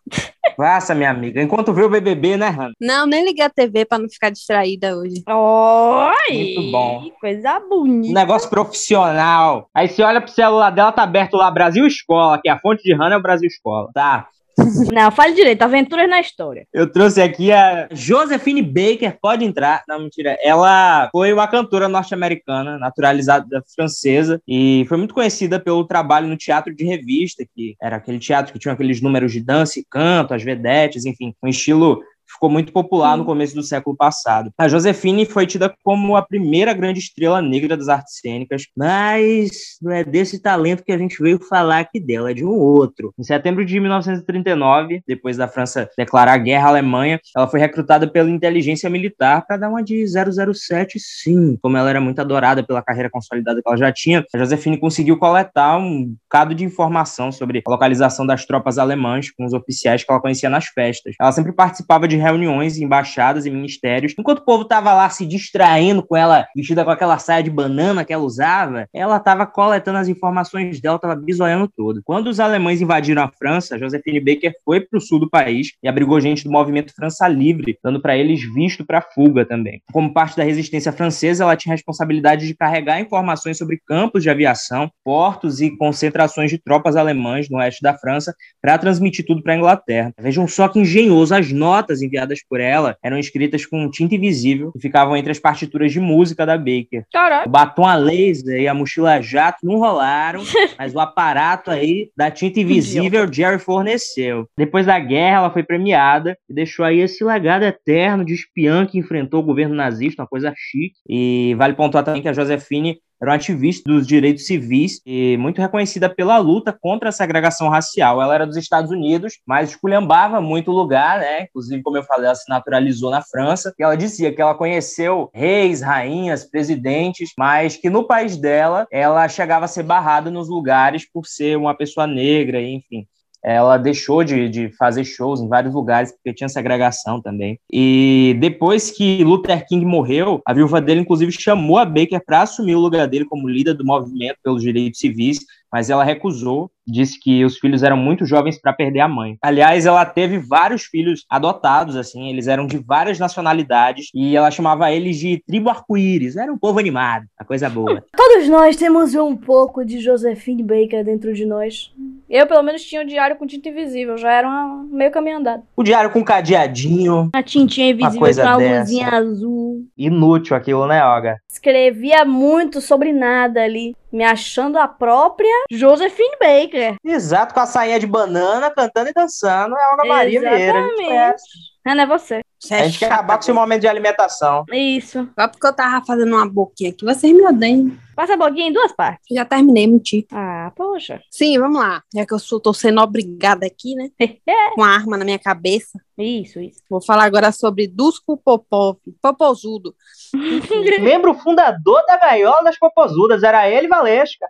Faça, minha amiga. Enquanto vê o BBB, né, Hannah? Não, nem liguei a TV pra não ficar distraída hoje. Oi! Muito bom. Coisa Um bonita. negócio profissional. Aí você olha pro celular dela, tá aberto lá Brasil Escola, que é a fonte de Hannah é o Brasil Escola. Tá. *laughs* Não, fale direito. Aventuras na história. Eu trouxe aqui a Josephine Baker, pode entrar. Não, mentira. Ela foi uma cantora norte-americana, naturalizada francesa, e foi muito conhecida pelo trabalho no teatro de revista, que era aquele teatro que tinha aqueles números de dança e canto, as vedetes, enfim, um estilo ficou muito popular no começo do século passado. A Josephine foi tida como a primeira grande estrela negra das artes cênicas, mas não é desse talento que a gente veio falar aqui dela, é de um outro. Em setembro de 1939, depois da França declarar guerra à Alemanha, ela foi recrutada pela inteligência militar para dar uma de 007, sim. Como ela era muito adorada pela carreira consolidada que ela já tinha, a Josephine conseguiu coletar um bocado de informação sobre a localização das tropas alemãs com os oficiais que ela conhecia nas festas. Ela sempre participava de reuniões em embaixadas e ministérios. Enquanto o povo estava lá se distraindo com ela, vestida com aquela saia de banana que ela usava, ela estava coletando as informações dela, estava bisoiando tudo. Quando os alemães invadiram a França, Josephine Baker foi para o sul do país e abrigou gente do movimento França Livre, dando para eles visto para fuga também. Como parte da resistência francesa, ela tinha responsabilidade de carregar informações sobre campos de aviação, portos e concentrações de tropas alemãs no oeste da França para transmitir tudo para a Inglaterra. Vejam só que engenhoso, as notas enviadas por ela eram escritas com tinta invisível e ficavam entre as partituras de música da Baker. Caralho. O batom a laser e a mochila jato não rolaram, *laughs* mas o aparato aí da tinta invisível Jerry forneceu. Depois da guerra, ela foi premiada e deixou aí esse legado eterno de espiã que enfrentou o governo nazista, uma coisa chique. E vale pontuar também que a Josephine era uma ativista dos direitos civis e muito reconhecida pela luta contra a segregação racial. Ela era dos Estados Unidos, mas esculhambava muito o lugar, né? Inclusive, como eu falei, ela se naturalizou na França. E ela dizia que ela conheceu reis, rainhas, presidentes, mas que no país dela, ela chegava a ser barrada nos lugares por ser uma pessoa negra, enfim ela deixou de, de, fazer shows em vários lugares porque tinha segregação também. E depois que Luther King morreu, a viúva dele, inclusive, chamou a Baker para assumir o lugar dele como líder do movimento pelos direitos civis, mas ela recusou, disse que os filhos eram muito jovens para perder a mãe. Aliás, ela teve vários filhos adotados, assim, eles eram de várias nacionalidades e ela chamava eles de tribo arco-íris, era um povo animado, a coisa boa. *laughs* Todos nós temos um pouco de Josephine Baker dentro de nós. Eu, pelo menos, tinha o diário com tinta invisível, já era uma... meio caminho andado. O diário com cadeadinho. A tintinha invisível com a dessa. luzinha azul. Inútil aquilo, né, Olga? Escrevia muito sobre nada ali, me achando a própria Josephine Baker. Exato, com a sainha de banana, cantando e dançando. É a Olga Maria Vieira. a gente Exatamente. conhece. Ah, não é você. Você A é gente quer chata. acabar com esse momento de alimentação. Isso. Só porque eu tava fazendo uma boquinha aqui, vocês me odeiam. Passa a boquinha em duas partes. Já terminei, mentir. Ah, poxa. Sim, vamos lá. Já que eu sou, tô sendo obrigada aqui, né? *laughs* Com a arma na minha cabeça. Isso, isso. Vou falar agora sobre Dusko Popov, Popozudo. *laughs* Membro fundador da Gaiola das Popozudas, era ele e Valesca.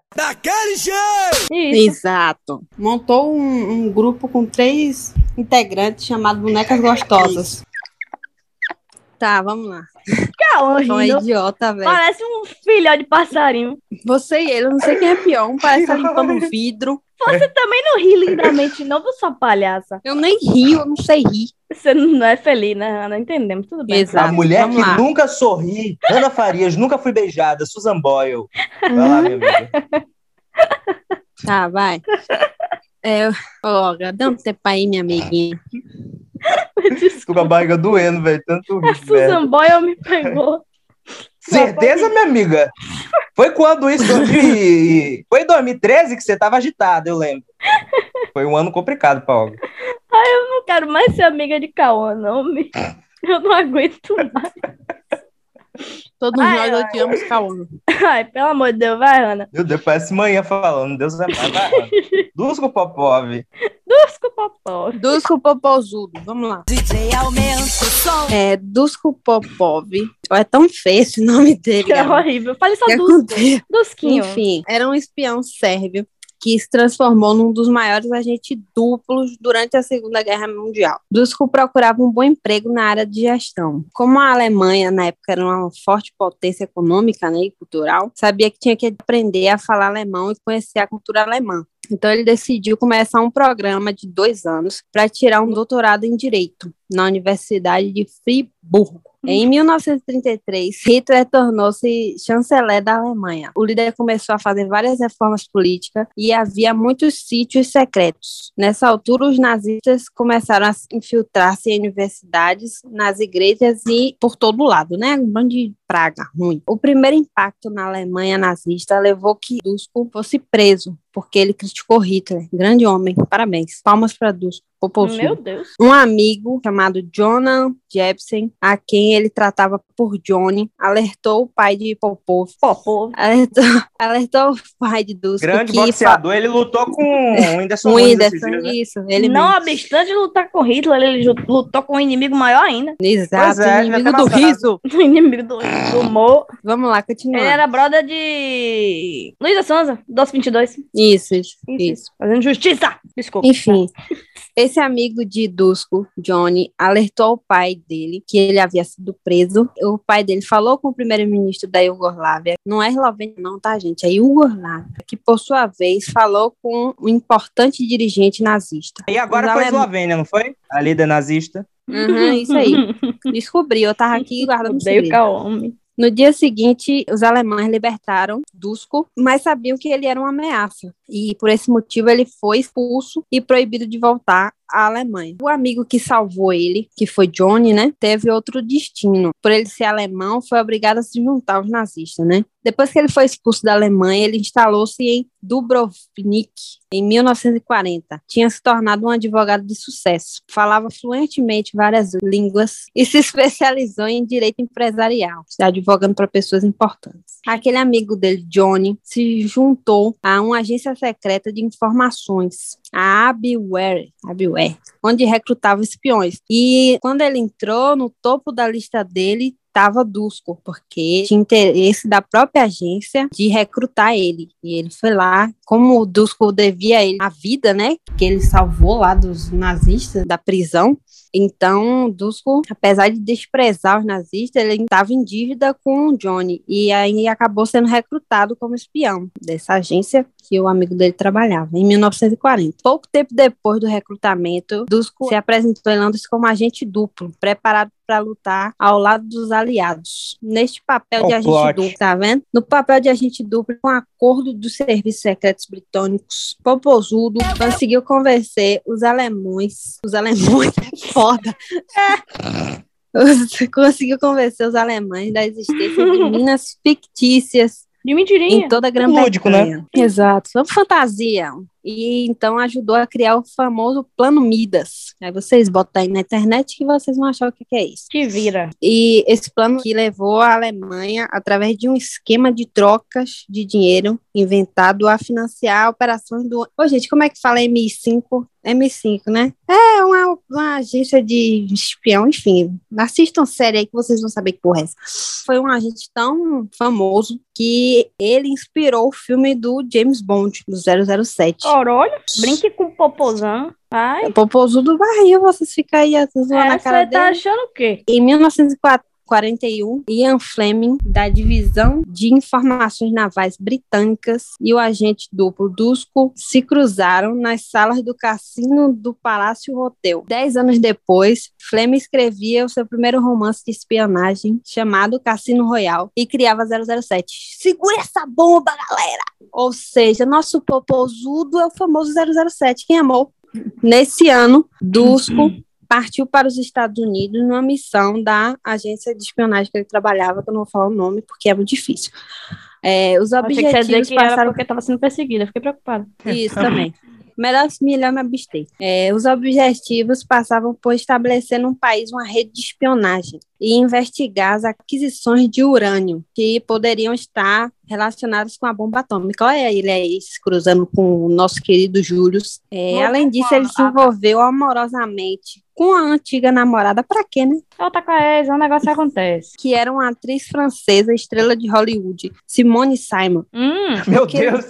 Isso. Exato. Montou um, um grupo com três integrantes chamado Bonecas Gostosas. Tá, vamos lá. Calma, É um idiota, velho. Parece um filhote de passarinho. Você e ele, eu não sei quem é pior. Um parece tá limpando vidro. Você também não ri lindamente, não, sua palhaça. Eu nem rio, eu não sei rir. Você não é feliz, né, Ana? Entendemos, tudo bem. Exato. a mulher vamos que lá. nunca sorri. Ana Farias, nunca fui beijada. Susan Boyle. Vai lá, meu amigo. Tá, vai. É, ó, dá um tempo aí, minha amiguinha. *laughs* Com a barriga doendo, velho. Tanto A Susan Boyle me pegou. Certeza, minha amiga? Foi quando isso? *laughs* 2000 Foi em 2013 que você tava agitado, eu lembro. Foi um ano complicado pra Olga. Eu não quero mais ser amiga de Cauã, não. Me... Eu não aguento mais. *laughs* Todos Ai, nós ai. odiamos Cauã. *laughs* Ai, pelo amor de Deus, vai, Ana. Meu Deus, parece manhã falando. Deus é mais. Vai, Ana. *laughs* Dusko Popov. Dusko Popó. Dusko Popozudo, vamos lá. DJ aumenta o som. É, Dusko Popov. É tão feio esse nome dele. Que é horrível. Fale só Dusko. Dusquinho. Enfim, era um espião sérvio que se transformou num dos maiores agentes duplos durante a Segunda Guerra Mundial. Dusko procurava um bom emprego na área de gestão. Como a Alemanha, na época, era uma forte potência econômica né, e cultural, sabia que tinha que aprender a falar alemão e conhecer a cultura alemã. Então ele decidiu começar um programa de dois anos para tirar um doutorado em direito na Universidade de Friburgo. Em 1933, Hitler tornou-se chanceler da Alemanha. O líder começou a fazer várias reformas políticas e havia muitos sítios secretos. Nessa altura, os nazistas começaram a infiltrar-se em universidades, nas igrejas e por todo lado, né? Um bando de praga ruim. O primeiro impacto na Alemanha nazista levou que Dusko fosse preso, porque ele criticou Hitler. Grande homem, parabéns. Palmas para Dusko. Meu Deus. Um amigo chamado Jonah Jepsen, a quem ele tratava por Johnny, alertou o pai de Popov. Popov. Alertou, *laughs* alertou o pai de Dusko. Grande que boxeador, ele lutou com o Whindersson O Nunes Whindersson, dias, né? isso, ele não mesmo. obstante lutar com Hitler, ele lutou com um inimigo maior ainda. Exato, é, *laughs* inimigo do riso. O inimigo do, do humor. Vamos lá, continuar. Ele era brother de Luísa Sonza, Doce 22. Isso, Isso, isso, isso. isso. Fazendo justiça. Desculpa. Enfim, esse *laughs* amigo de Dusko, Johnny, alertou o pai dele que ele havia sido preso. O pai dele falou com o primeiro-ministro da Iugoslávia, não é Eslovênia não, tá, gente? É Iugoslávia, que por sua vez falou com um importante dirigente nazista. E agora Os foi a alema- Eslovênia, não foi? A líder nazista. Uhum, *laughs* isso aí. Descobri, eu tava aqui guardando Odeio segredo. Kaomi. No dia seguinte, os alemães libertaram Dusko, mas sabiam que ele era uma ameaça. E por esse motivo ele foi expulso e proibido de voltar à Alemanha. O amigo que salvou ele, que foi Johnny, né, teve outro destino. Por ele ser alemão, foi obrigado a se juntar aos nazistas, né? Depois que ele foi expulso da Alemanha, ele instalou-se em Dubrovnik em 1940. Tinha se tornado um advogado de sucesso. Falava fluentemente várias línguas e se especializou em direito empresarial, advogando para pessoas importantes. Aquele amigo dele, Johnny, se juntou a uma agência secreta de informações, a Abiware, Abiware onde recrutava espiões. E quando ele entrou, no topo da lista dele estava Dusko, porque tinha interesse da própria agência de recrutar ele. E ele foi lá, como o Dusko devia a ele a vida, né? Que ele salvou lá dos nazistas da prisão. Então, Dusko, apesar de desprezar os nazistas, ele estava em dívida com o Johnny e aí acabou sendo recrutado como espião dessa agência que o amigo dele trabalhava, em 1940. Pouco tempo depois do recrutamento, Dusko se apresentou em Londres como agente duplo, preparado para lutar ao lado dos aliados. Neste papel Ó de agente plot. duplo, tá vendo? No papel de agente duplo, com acordo dos serviços secretos britânicos, Popozudo conseguiu convencer os alemães, os alemães *laughs* é foda, Os- conseguiu convencer os alemães da existência de *laughs* minas fictícias De mentirinha. em toda a Lúdico, Grã-Bretanha. Exato, uma fantasia. E então ajudou a criar o famoso Plano Midas. Aí vocês botam aí na internet que vocês vão achar o que que é isso. Te vira. E esse plano que levou a Alemanha, através de um esquema de trocas de dinheiro inventado, a financiar operações do. Ô, gente, como é que fala M5? M5, né? É uma, uma agência de espião, enfim. Assistam série aí que vocês vão saber que porra é essa. Foi um agente tão famoso que ele inspirou o filme do James Bond, do 007. Brinque com o popozão. Ai. O popozu do barril, vocês ficam aí zoando É, cara você tá dele. achando o quê? Em 1941, Ian Fleming, da Divisão de Informações Navais Britânicas, e o agente duplo Dusko se cruzaram nas salas do cassino do Palácio Hotel. Dez anos depois, Fleming escrevia o seu primeiro romance de espionagem, chamado Cassino Royal, e criava 007. Segura essa bomba, galera! Ou seja, nosso popozudo é o famoso 007. Quem amou? Nesse ano, Dusko partiu para os Estados Unidos numa missão da agência de espionagem que ele trabalhava, que eu não vou falar o nome porque é muito difícil. É, os Achei que dizer objetivos que passaram porque tava sendo perseguida. Fiquei preocupada. isso também. Melhor, melhor me abster. É, os objetivos passavam por estabelecer no país uma rede de espionagem e investigar as aquisições de urânio que poderiam estar relacionadas com a bomba atômica. Olha ele aí se cruzando com o nosso querido Júlio. É, além disso, ele se envolveu amorosamente com a antiga namorada, pra quê, né? Ela tá com a ex, um negócio que acontece. *laughs* Que era uma atriz francesa, estrela de Hollywood, Simone Simon. Hum. *laughs* Meu Deus.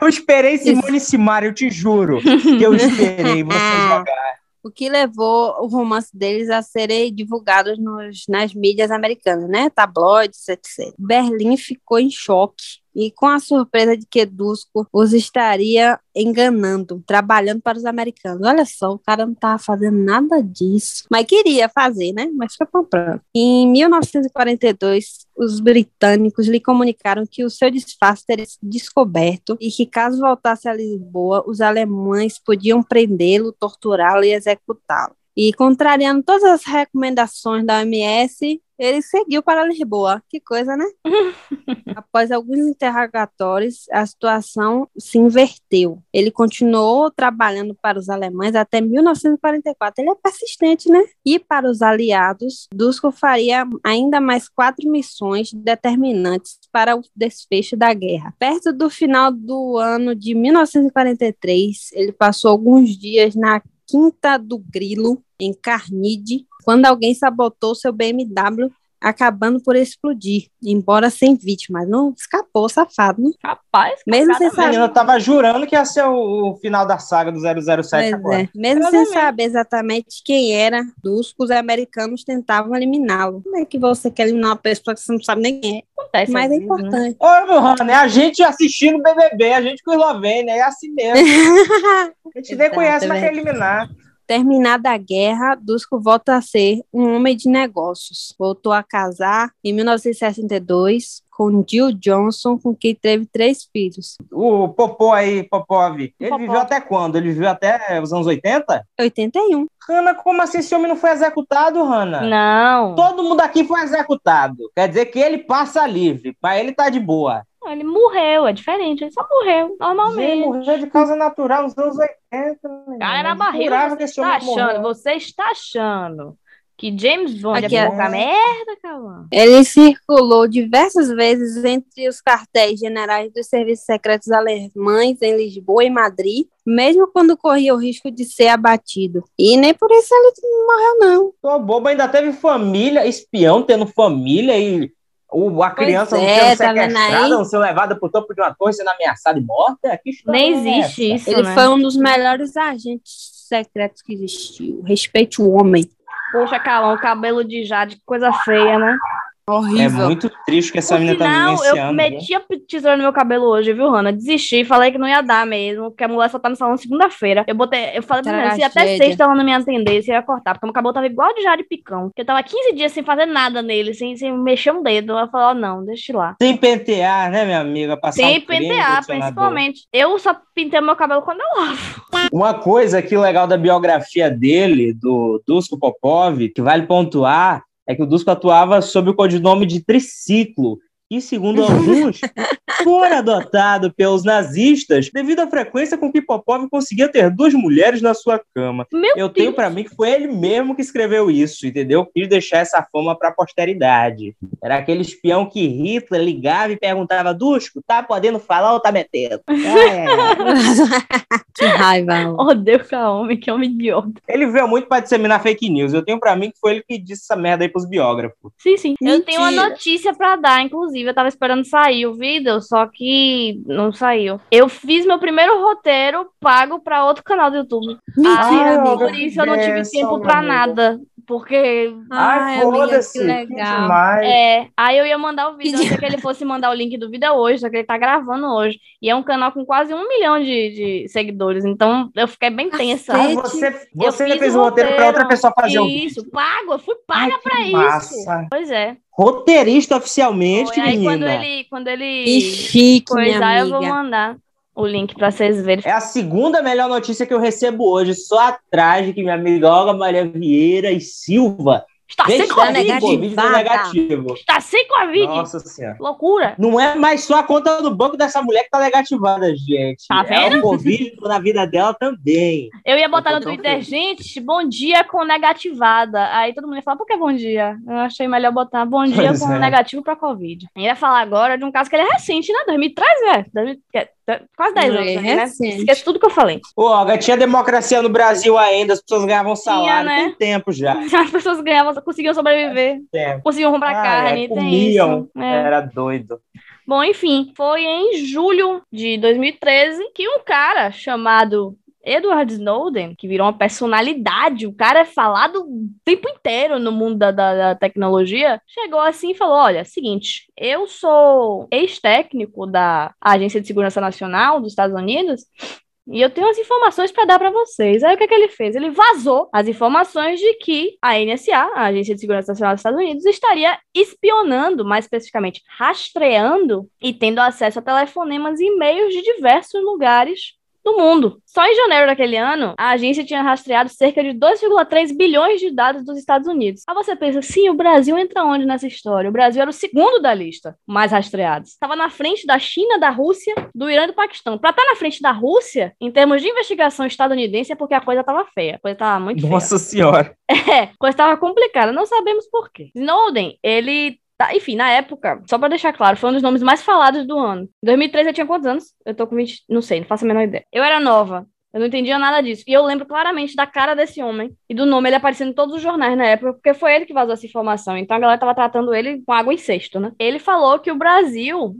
Eu esperei Simone Simara, eu te juro. *laughs* Que eu esperei você jogar. O que levou o romance deles a serem divulgados nos, nas mídias americanas, né? Tabloides, etc. Berlim ficou em choque e com a surpresa de que Dusko os estaria enganando, trabalhando para os americanos. Olha só, o cara não estava fazendo nada disso, mas queria fazer, né? Mas foi comprando. Em 1942, os britânicos lhe comunicaram que o seu disfarce teria sido descoberto e que caso voltasse a Lisboa, os alemães podiam prendê-lo, torturá-lo e executá-lo. E contrariando todas as recomendações da OMS, ele seguiu para Lisboa. Que coisa, né? *laughs* Após alguns interrogatórios, a situação se inverteu. Ele continuou trabalhando para os alemães até 1944. Ele é persistente, né? E para os aliados, Dusko faria ainda mais quatro missões determinantes para o desfecho da guerra. Perto do final do ano de 1943, ele passou alguns dias na Quinta do Grilo, em Carnide, quando alguém sabotou seu BMW, acabando por explodir, embora sem vítimas. Não escapou, safado, né? Rapaz, Mesmo sem A menina saber, tava jurando que ia ser o, o final da saga do 007 pois agora. é. Mesmo Eu sem também. saber exatamente quem era, dos os americanos tentavam eliminá-lo. Como é que você quer eliminar uma pessoa que você não sabe nem quem é? acontece. Mas é né? importante. Ô, meu Rana, é a gente assistindo BBB, a gente com Eslovênia, é assim mesmo. *laughs* A gente nem Exato, conhece, é mas quer eliminar. Terminada a guerra, Dusko volta a ser um homem de negócios. Voltou a casar em 1962 com Jill Johnson, com quem teve três filhos. O Popó aí, Popov, ele Popó. viveu até quando? Ele viveu até os anos 80? 81. Hanna, como assim esse homem não foi executado, Hanna? Não. Todo mundo aqui foi executado. Quer dizer que ele passa livre, mas ele tá de boa. Ele morreu, é diferente. Ele só morreu, Ele normalmente. morreu de causa natural nos anos 80. menino. Cara, na Eu barriga, você está homem achando, morreu. você está achando que James Bond Aqui, é pouca merda, Calma? Ele circulou diversas vezes entre os cartéis generais dos serviços secretos alemães em Lisboa e Madrid, mesmo quando corria o risco de ser abatido. E nem por isso ele morreu, não. Tô bobo, ainda teve família, espião tendo família e o, a criança não é, sendo tá sequestrada, não sendo levada pro topo de uma torre, sendo ameaçada e morta. Que história Nem é existe essa? isso, Ele né? foi um dos melhores agentes secretos que existiu. Respeite o homem. Poxa, Calão, cabelo de Jade, que coisa feia, né? É Horrível. muito triste que essa Por menina tá sinal, eu vivenciando. viu? meti a tesoura no meu cabelo hoje, viu, Hanna? Desisti, falei que não ia dar mesmo, porque a mulher só tá no salão segunda-feira. Eu botei, eu falei pra menina, se até sexta ela não me atendesse, eu ia cortar, porque meu cabelo tava igual de Jade Picão. Porque eu tava 15 dias sem fazer nada nele, sem, sem mexer um dedo. Eu falei, ó, não, deixa lá. Sem pentear, né, minha amiga? Passar Sem um pentear, principalmente. Eu só pintei meu cabelo quando eu lavo. Uma coisa que legal da biografia dele, do Dusko Popov, que vale pontuar, é que o Dusko atuava sob o codinome de Triciclo, e, segundo alguns, foi adotado pelos nazistas devido à frequência com que Popov conseguia ter duas mulheres na sua cama. Meu Eu Deus. tenho pra mim que foi ele mesmo que escreveu isso, entendeu? Quis deixar essa fama pra posteridade. Era aquele espião que Hitler ligava e perguntava: Dusko, tá podendo falar ou tá metendo? É. *laughs* que raiva. Odeio ficar homem, que homem idiota. Ele veio muito pra disseminar fake news. Eu tenho pra mim que foi ele que disse essa merda aí pros biógrafos. Sim, sim. Eu tenho uma Mentira. notícia pra dar, inclusive. Eu tava esperando sair o vídeo, só que não saiu. Eu fiz meu primeiro roteiro pago pra outro canal do YouTube. Mentira, amiga. Por isso eu não tive tempo amigo. nada. Porque. Ai, amiga, que legal. demais. É, aí eu ia mandar o vídeo, eu Que que ele fosse mandar o link do vídeo hoje, só que ele tá gravando hoje. E é um canal com quase um milhão de, de seguidores, então eu fiquei bem tensa. Ah, você você fiz fez o o roteiro pra outra pessoa fazer o vídeo. Isso, pago, eu fui paga Ai, que pra isso. massa. Pois é. Roteirista oficialmente, Foi. Aí menina. quando ele, quando ele Que chique, minha coisar, eu vou amiga. mandar o link pra vocês verem. É a segunda melhor notícia que eu recebo hoje, só atrás de que minha amiga Olga Maria Vieira e Silva Está sem Covid. Negativo. Está sem Covid. Nossa senhora. Loucura. Não é mais só a conta do banco dessa mulher que tá negativada, gente. Tá É vendo? o Covid na vida dela também. Eu ia botar Eu no Twitter, feliz. gente, bom dia com negativada. Aí todo mundo ia falar, por que bom dia? Eu achei melhor botar bom dia Pois com é. negativo pra Covid. Eu ia falar agora de um caso que ele é recente, né? 2013, velho. 2000 é, é, Quase 10 É anos, aí, né? Esquece tudo que eu falei. Ô, Olga, tinha democracia no Brasil ainda, as pessoas ganhavam salário. né? Tem tempo já. *laughs* As pessoas ganhavam, conseguiam sobreviver, Tempo. conseguiam comprar Ah, carne, é, tem comiam. isso. É. Era doido. Bom, enfim, foi em julho de 2013 que um cara chamado Edward Snowden, que virou uma personalidade, o cara é falado o tempo inteiro no mundo da, da, da tecnologia, chegou assim e falou: olha, seguinte, eu sou ex-técnico da Agência de Segurança Nacional dos Estados Unidos e eu tenho as informações para dar para vocês. Aí o que, é que ele fez? Ele vazou as informações de que a NSA, a Agência de Segurança Nacional dos Estados Unidos, estaria espionando, mais especificamente rastreando e tendo acesso a telefonemas e e-mails de diversos lugares do mundo. Só em janeiro daquele ano, a agência tinha rastreado cerca de 2,3 bilhões de dados dos Estados Unidos. Aí você pensa, sim, o Brasil entra onde nessa história? O Brasil era o segundo da lista, mais rastreados. Estava na frente da China, da Rússia, do Irã e do Paquistão. Para estar tá na frente da Rússia, em termos de investigação estadunidense, é porque a coisa estava feia. A coisa estava muito feia. Nossa senhora. *laughs* É, coisa estava complicada. Não sabemos por quê. Snowden, ele Tá, enfim, na época, só pra deixar claro, foi um dos nomes mais falados do ano. Em 2013 eu tinha quantos anos? Eu tô com 20, não sei, não faço a menor ideia. Eu era nova. Eu não entendia nada disso. E eu lembro claramente da cara desse homem e do nome ele aparecendo em todos os jornais na época, porque foi ele que vazou essa informação. Então a galera tava tratando ele com água em cesto, né? Ele falou que o Brasil,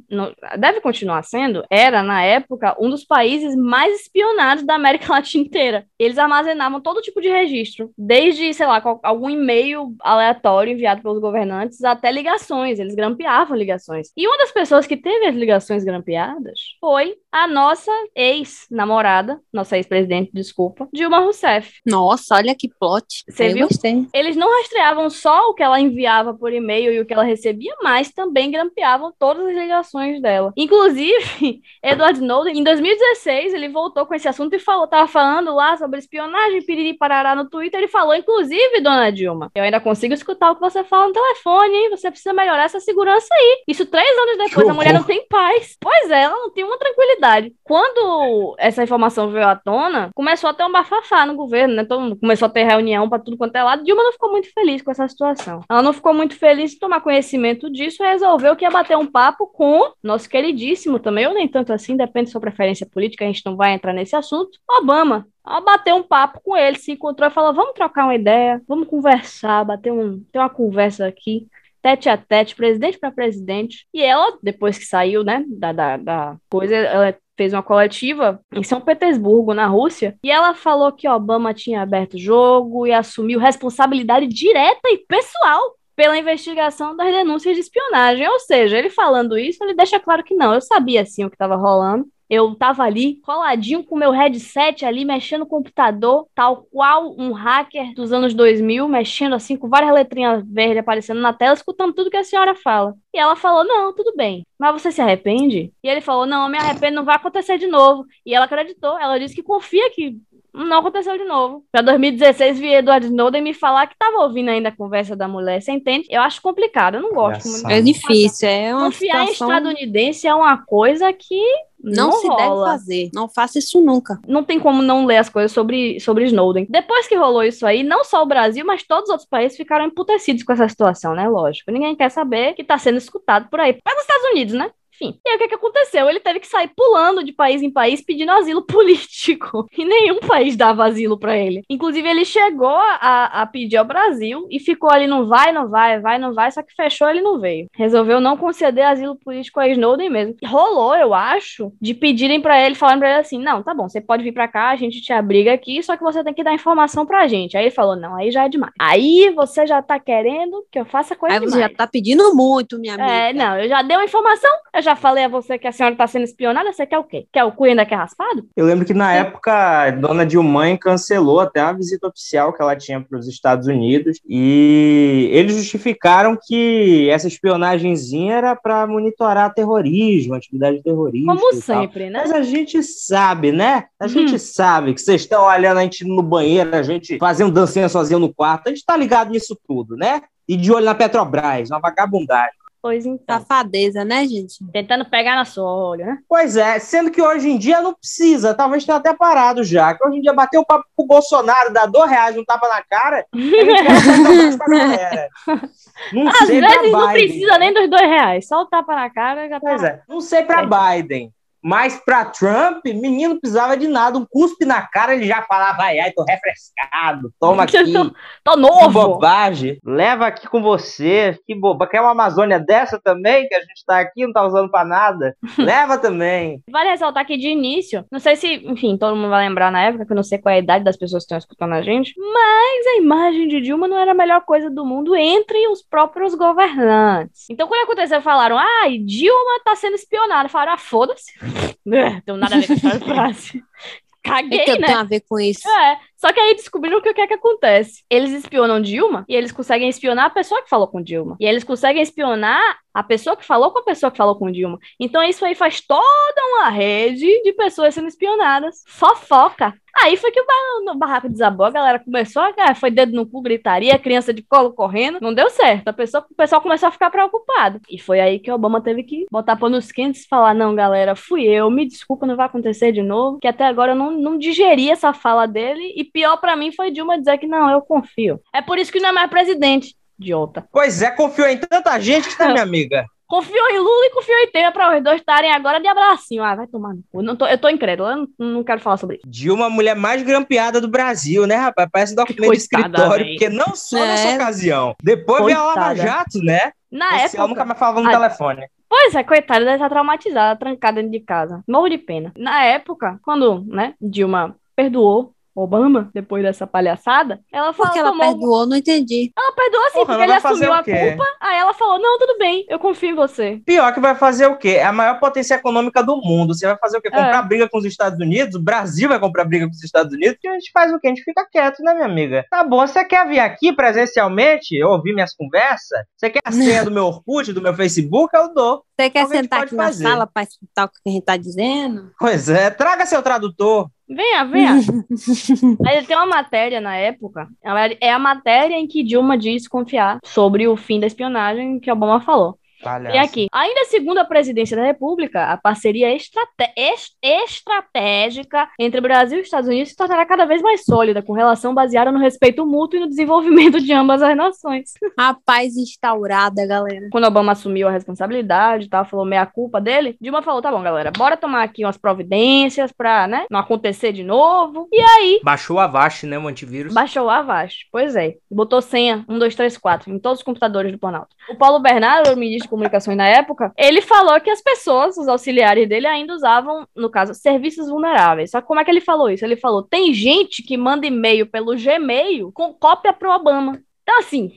deve continuar sendo, era na época um dos países mais espionados da América *laughs* Latina inteira. Eles armazenavam todo tipo de registro, desde, sei lá, algum e-mail aleatório enviado pelos governantes até ligações. Eles grampeavam ligações. E uma das pessoas que teve as ligações grampeadas foi a nossa ex-namorada, nossa ex-presidente, desculpa, Dilma Rousseff. Nossa, olha que plot. Você viu? Gostei. Eles não rastreavam só o que ela enviava por e-mail e o que ela recebia, mas também grampeavam todas as ligações dela. Inclusive, *laughs* Edward Snowden, em 2016, ele voltou com esse assunto e falou, tava falando lá sobre espionagem, piriri parará no Twitter, ele falou, inclusive, dona Dilma, eu ainda consigo escutar o que você fala no telefone, hein? Você precisa melhorar essa segurança aí. Isso três anos depois, a mulher não tem paz. Pois é, ela não tem uma tranquilidade. Quando essa informação veio à tona, começou a ter um bafafá no governo, né? Todo mundo começou a ter reunião para tudo quanto é lado. Dilma não ficou muito feliz com essa situação. Ela não ficou muito feliz de tomar conhecimento disso e resolveu que ia bater um papo com nosso queridíssimo também, ou nem tanto assim, depende da sua preferência política, a gente não vai entrar nesse assunto. Obama. Ela bateu um papo com ele, se encontrou e falou: vamos trocar uma ideia, vamos conversar, bater um, ter uma conversa aqui tete a tete, presidente para presidente. E ela, depois que saiu, né, da, da, da coisa, ela fez uma coletiva em São Petersburgo, na Rússia, e ela falou que Obama tinha aberto o jogo e assumiu responsabilidade direta e pessoal pela investigação das denúncias de espionagem. Ou seja, ele falando isso, ele deixa claro que não, eu sabia sim o que estava rolando. Eu tava ali, coladinho com meu headset ali, mexendo no computador, tal qual um hacker dos anos 2000, mexendo assim, com várias letrinhas verdes aparecendo na tela, escutando tudo que a senhora fala. E ela falou: Não, tudo bem, mas você se arrepende? E ele falou: Não, me arrependo, não vai acontecer de novo. E ela acreditou, ela disse que confia que não aconteceu de novo. Pra 2016, vi Edward Snowden me falar que tava ouvindo ainda a conversa da mulher. Você entende? Eu acho complicado, eu não gosto muito. É difícil, é uma Confiar situação... em estadunidense é uma coisa que não, não se rola. deve fazer. Não faça isso nunca. Não tem como não ler as coisas sobre, sobre Snowden. Depois que rolou isso aí, não só o Brasil, mas todos os outros países ficaram emputecidos com essa situação, né? Lógico. Ninguém quer saber que tá sendo escutado por aí. Pelos Estados Unidos, né? Enfim. E aí o que, que aconteceu? Ele teve que sair pulando de país em país pedindo asilo *laughs* político. E nenhum país dava asilo para ele. Inclusive, ele chegou a, a pedir ao Brasil e ficou ali, não vai, não vai, vai, não vai, só que fechou, ele não veio. Resolveu não conceder asilo político a Snowden mesmo. Rolou, eu acho, de pedirem para ele, falando pra ele assim: não, tá bom, você pode vir para cá, a gente te abriga aqui, só que você tem que dar informação pra gente. Aí ele falou: não, aí já é demais. Aí você já tá querendo que eu faça coisa Aí você demais. já tá pedindo muito, minha amiga. É, não, eu já dei uma informação, eu já falei a você que a senhora tá sendo espionada, você quer o quê? Quer o cu ainda quer raspado? Eu lembro que na época, Dona Dilma cancelou até uma visita oficial que ela tinha para os Estados Unidos e eles justificaram que essa espionagemzinha era para monitorar terrorismo, atividade terrorista. Como sempre, né? Mas a gente sabe, né? A Hum. gente sabe que vocês estão olhando a gente no banheiro, a gente fazendo dancinha sozinho no quarto. A gente tá ligado nisso tudo, né? E de olho na Petrobras, na vagabundagem. Pois então. Safadeza, né, gente? Tentando pegar na sua olha, né? Pois é, sendo que hoje em dia não precisa, talvez tenha até parado já. Que hoje em dia bateu o papo com o Bolsonaro, dá dois reais, um tapa na cara. *laughs* Não Às sei pra vezes não precisa nem dos dois reais, só o tapa na cara já tá. Pois é, não sei pra Biden. Mas pra Trump, menino precisava de nada. Um cuspe na cara, ele já falava, ai, ai, tô refrescado, toma *laughs* aqui. *laughs* tô, tô Que novo. bobagem. Leva aqui com você. Que boba. Quer uma Amazônia dessa também? Que a gente tá aqui, não tá usando pra nada? *laughs* Leva também. Vale ressaltar que de início, não sei se, enfim, todo mundo vai lembrar na época, que eu não sei qual é a idade das pessoas que estão escutando a gente, mas a imagem de Dilma não era a melhor coisa do mundo entre os próprios governantes. Então, quando aconteceu, falaram, ah, Dilma tá sendo espionada. Falaram, ah, foda-se. É, Tem nada a ver com essa frase. É Caguei, que eu né? tenho a ver com isso. É, só que aí descobriram que o que é que acontece? Eles espionam Dilma e eles conseguem espionar a pessoa que falou com Dilma. E eles conseguem espionar a pessoa que falou com a pessoa que falou com Dilma. Então isso aí faz toda uma rede de pessoas sendo espionadas. Fofoca. Aí foi que o ba- o barraco desabou, a galera começou, a, ah, foi dedo no cu, gritaria, criança de colo correndo. Não deu certo. A pessoa, o pessoal começou a ficar preocupado. E foi aí que o Obama teve que botar panos quentes e falar: não, galera, fui eu, me desculpa, não vai acontecer de novo. Que até agora eu não, não digeri essa fala dele. E pior pra mim foi Dilma dizer que não, eu confio. É por isso que não é mais presidente. Idiota. Pois é, confiou em tanta gente, né, minha amiga? *laughs* Confiou em Lula e confiou em Temer pra os dois estarem agora de abracinho. Ah, vai tomar no cu. Não tô, eu tô incrédula, eu não, não quero falar sobre isso. Dilma, a mulher mais grampeada do Brasil, né, rapaz? Parece *laughs* documento de Coitada, escritório, véi. porque não só É. nessa ocasião. Depois veio a Lava Coitada. Jato, né? Na Esse época. ela nunca mais falava no Ah, telefone. Pois é, coitada, deve estar traumatizada, trancada dentro de casa. Morro de pena. Na época, quando, né, Dilma perdoou Obama, depois dessa palhaçada, ela falou. Porque ela tomou- perdoou, não entendi. Ela perdoou assim, Porra, porque ela ele assumiu a culpa. Aí ela falou: Não, tudo bem, eu confio em você. Pior que vai fazer o quê? É a maior potência econômica do mundo. Você vai fazer o quê? Comprar briga com os Estados Unidos? O Brasil vai comprar briga com os Estados Unidos? E a gente faz o quê? A gente fica quieto, né, minha amiga? Tá bom, você quer vir aqui presencialmente, ouvir minhas conversas? Você quer a senha do meu Orkut, do meu Facebook? Eu dou. Você quer Alguém sentar aqui na fazer. sala para escutar o que a gente tá dizendo? Pois é, traga seu tradutor. Venha, venha. *laughs* Aí tem uma matéria na época, é a matéria em que Dilma diz confiar sobre o fim da espionagem que Obama falou. Tem aqui. Ainda segundo a presidência da República, a parceria estrate- es- estratégica entre Brasil e Estados Unidos se tornará cada vez mais sólida, com relação baseada no respeito mútuo e no desenvolvimento de ambas as nações. A paz instaurada, galera. Quando Obama assumiu a responsabilidade e tal, falou meia culpa dele, Dilma falou: tá bom, galera, bora tomar aqui umas providências pra, né, não acontecer de novo. E aí, Baixou a Avast, né, o antivírus. Baixou o Avast. Pois é. Botou senha 1, 2, 3, 4 em todos os computadores do Planalto. O Paulo Bernardo, o ministro de comunicações na época, ele falou que as pessoas, os auxiliares dele, ainda usavam, no caso, serviços vulneráveis. Só que como é que ele falou isso? Ele falou: tem gente que manda e-mail pelo Gmail com cópia pro Obama. Então, assim,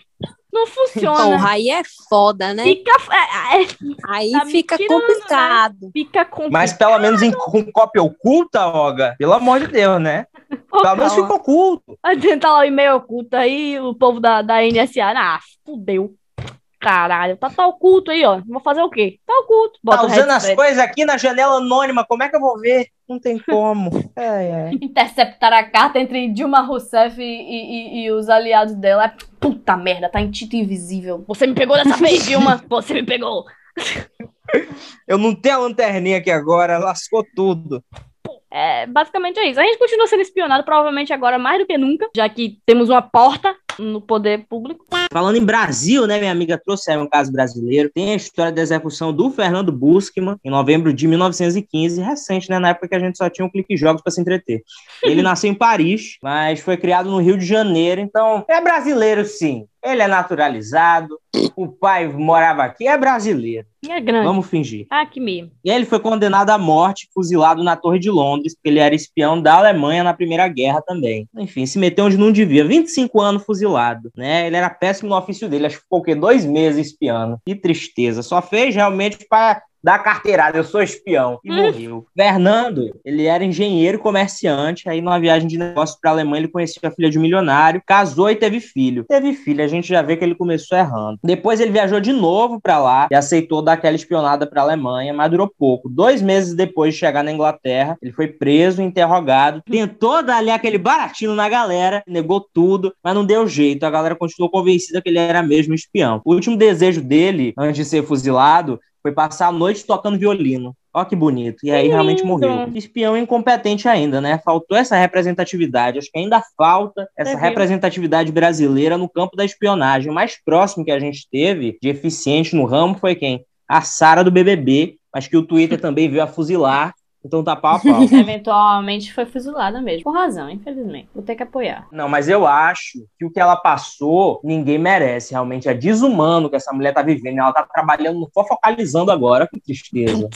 não funciona. Porra, aí é foda, né? Fica, é, é, Aí tá fica né? complicado. fica complicado. Mas pelo menos em, com cópia oculta, Olga, pelo amor de Deus, né? Pelo menos fica oculto. Vai tentar lá o e-mail oculto aí, o povo da, da NSA. Ah, fudeu. Caralho, tá, tá oculto aí, ó. Vou fazer o quê? Tá oculto. Bota Tá usando as coisas aqui na janela anônima, como é que eu vou ver? Não tem *laughs* como. É, é. Interceptar a carta entre Dilma Rousseff e, e- e os aliados dela. Puta merda, tá em título invisível. Você me pegou dessa vez, Dilma. Você me pegou. Eu não tenho a lanterninha aqui agora, lascou tudo. É, basicamente é isso. A gente continua sendo espionado, provavelmente agora mais do que nunca, já que temos uma porta no poder público. Falando em Brasil, né, minha amiga trouxe um caso brasileiro. Tem a história da execução do Fernando Buschmann em novembro de 1915, recente, né, na época que a gente só tinha um clique jogos para se entreter. Ele *laughs* nasceu em Paris, mas foi criado no Rio de Janeiro, então é brasileiro sim. Ele é naturalizado, o pai morava aqui, é brasileiro. E é grande. Vamos fingir. Ah, que mesmo. E ele foi condenado à morte, fuzilado na Torre de Londres, porque ele era espião da Alemanha na Primeira Guerra também. Enfim, se meteu onde não devia. 25 anos fuzilado, né? Ele era péssimo no ofício dele, acho que ficou o quê? Dois meses espiando. Que tristeza. Só fez realmente para dar carteirada, eu sou espião. E Hum. morreu. Fernando, ele era engenheiro e comerciante, aí numa viagem de negócios para a Alemanha ele conheceu a filha de um milionário, casou e teve filho. Teve filho, a gente já vê que ele começou errando. Depois ele viajou de novo para lá e aceitou dar aquela espionada para a Alemanha, mas durou pouco. Dois meses depois de chegar na Inglaterra, ele foi preso, interrogado, tentou dar ali aquele baratinho na galera, negou tudo, mas não deu jeito. A galera continuou convencida que ele era mesmo espião. O último desejo dele, antes de ser fuzilado, foi passar a noite tocando violino. Ó que bonito. E aí Que realmente lindo. morreu. Espião incompetente ainda, né? Faltou essa representatividade. Acho que ainda falta essa representatividade brasileira no campo da espionagem. O mais próximo que a gente teve de eficiente no ramo foi quem? A Sara do BBB, mas que o Twitter também veio a fuzilar. Então tá pau a pau. *laughs* Eventualmente foi fuzilada mesmo. Com razão, infelizmente. Vou ter que apoiar. Não, mas eu acho que o que ela passou, ninguém merece. Realmente é desumano que essa mulher tá vivendo. Ela tá trabalhando, focalizando agora. Que tristeza.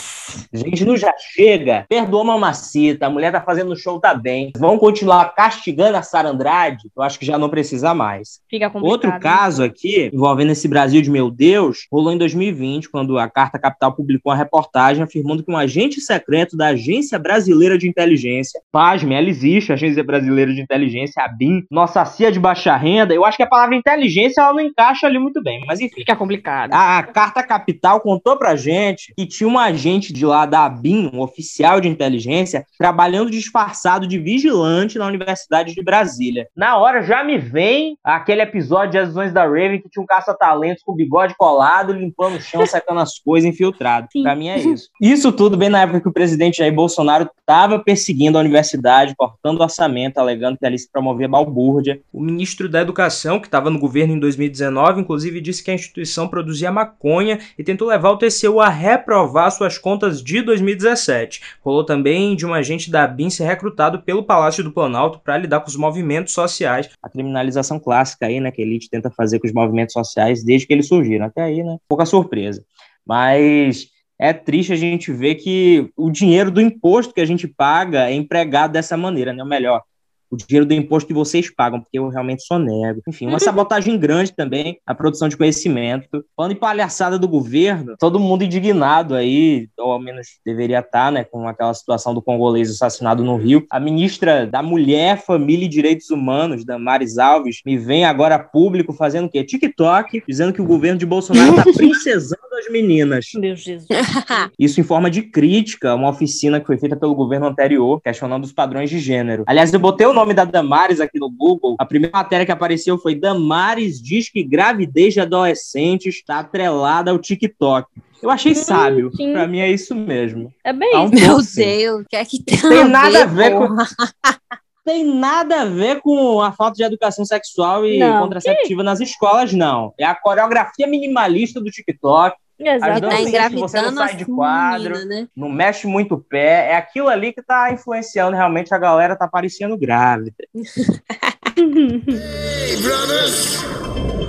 Gente, não já chega. Perdoa a mamacita. A mulher tá fazendo show, tá bem. Vão continuar castigando a Sara Andrade? Eu acho que já não precisa mais. Fica complicado. Outro né? caso aqui, envolvendo esse Brasil de meu Deus, rolou em 2020, quando a Carta Capital publicou uma reportagem afirmando que um agente secreto da Agência Brasileira de Inteligência, pasme, ela existe, a Agência Brasileira de Inteligência, a BIM, nossa CIA de baixa renda, eu acho que a palavra inteligência ela não encaixa ali muito bem, mas enfim. Fica complicado. A Carta Capital contou pra gente que tinha um agente de lá da ABIN, um oficial de inteligência, trabalhando disfarçado de vigilante na Universidade de Brasília. Na hora já me vem aquele episódio de As Visões da Raven que tinha um caça-talentos com o bigode colado, limpando o chão, sacando as coisas, infiltrado. Sim. Pra mim é *laughs* isso. Isso tudo bem na época que o presidente Jair Bolsonaro estava perseguindo a universidade, cortando orçamento, alegando que ali se promovia balbúrdia. O ministro da Educação, que estava no governo em 2019, inclusive disse que a instituição produzia maconha e tentou levar o TCU a reprovar suas contas de 2017. Rolou também de um agente da BIM ser recrutado pelo Palácio do Planalto para lidar com os movimentos sociais. A criminalização clássica aí, né, que a elite tenta fazer com os movimentos sociais desde que eles surgiram. Até aí, né, pouca surpresa. Mas é triste a gente ver que o dinheiro do imposto que a gente paga é empregado dessa maneira, né? Ou melhor, o dinheiro do imposto que vocês pagam, porque eu realmente sou nego. Enfim, uma sabotagem grande também, a produção de conhecimento. Falando em palhaçada do governo, todo mundo indignado aí, ou ao menos deveria estar, né, com aquela situação do congolês assassinado no Rio. A ministra da Mulher, Família e Direitos Humanos, Damares Alves, me vem agora público fazendo o quê? TikTok, dizendo que o governo de Bolsonaro tá *laughs* princesando as meninas. Meu Jesus. *laughs* Isso em forma de crítica a uma oficina que foi feita pelo governo anterior, questionando os padrões de gênero. Aliás, eu botei o nome da Damares aqui no Google. A primeira matéria que apareceu foi Damares diz que gravidez de adolescentes está atrelada ao TikTok. Eu achei sábio. sim. Pra mim é isso mesmo. É bem um isso. Meu. Deus, o que é que tem, Tem nada a ver com-? *laughs* Tem nada a ver com a falta de educação sexual e Não, contraceptiva nas escolas, não. É a coreografia minimalista do TikTok. Tá Exatamente. Dancinha que engravidando você não sai de quadro. meninas, né? não mexe muito o pé, é aquilo ali que tá influenciando realmente a galera tá parecendo grávida.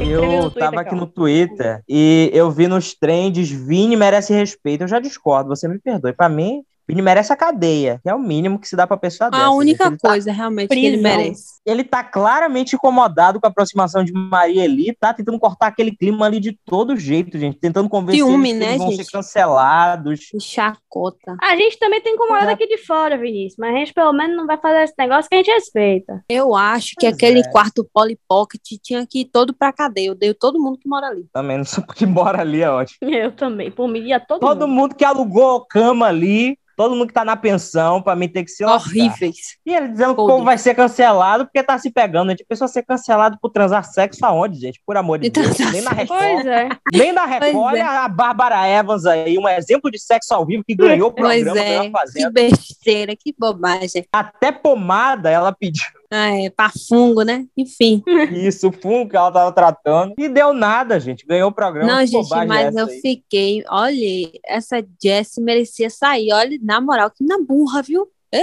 Eu tava aqui no Twitter e eu vi nos trends Vini merece respeito. Eu já discordo, você me perdoe. Pra mim, Vini merece a cadeia, que é o mínimo que se dá pra pessoa dessa. A única gente. Ele tá- coisa realmente que ele Prisão. merece. ele tá claramente incomodado com a aproximação de Maria Eli, tá tentando cortar aquele clima ali de todo jeito, gente, tentando convencer Ciúme, eles que né, eles vão gente? ser cancelados. Que chacota. A gente também tem incomodado É. aqui de fora, Vinícius. Mas a gente pelo menos não vai fazer esse negócio que a gente respeita. Eu acho que Pois aquele é. quarto Polly Pocket tinha que ir todo pra cadeia. Eu odeio todo mundo que mora ali. Também não sou *laughs* porque mora ali, é ótimo. Eu também. Por mim, ia todo, Todo mundo. mundo que alugou cama ali, todo mundo que tá na pensão, pra mim ter que se lascar. Horríveis. E ele dizendo que o Todos. povo vai ser cancelado porque tá se pegando. A gente pensou ser cancelado por transar sexo aonde, gente? Por amor de E Deus. Nem na. Record. Pois é. Nem na Record. Pois é. Olha a Bárbara Evans aí, um exemplo de sexo ao vivo que ganhou o Pois programa, ganhou é. Que besteira, que bobagem. Até pomada ela pediu Ah, é, pra fungo, né? Enfim. isso, fungo que ela tava tratando. E deu nada, gente. Ganhou o programa. Não, gente, mas eu aí? fiquei. Olha, essa Jessie merecia sair. Olha, na moral, que na burra, viu? É.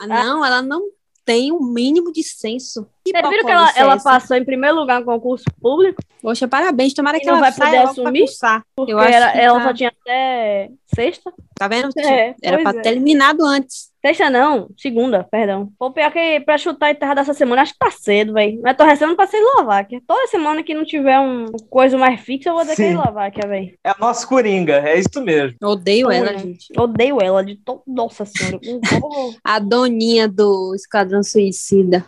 Ah, Não, ela não tem o mínimo de senso. Que Vocês viram que ela, é ela passou em primeiro lugar no concurso público? Poxa, parabéns. Tomara E que ela vai saia poder assumir? cursar. Porque Eu acho era- que ela tá- só tinha até sexta. Tá vendo? *laughs* É, Era pra é. ter eliminado antes. Sexta não, segunda, perdão. Pô, pior que pra chutar a terra dessa semana, acho que tá cedo, velho. Mas tô recebendo pra ser Eslováquia. Toda semana que não tiver um coisa mais fixa, eu vou dizer que é Sim. Eslováquia, velho. É o nosso Coringa, é isso mesmo. Odeio ela, gente. Odeio ela de todo. Nossa senhora. *laughs* A doninha do Esquadrão Suicida.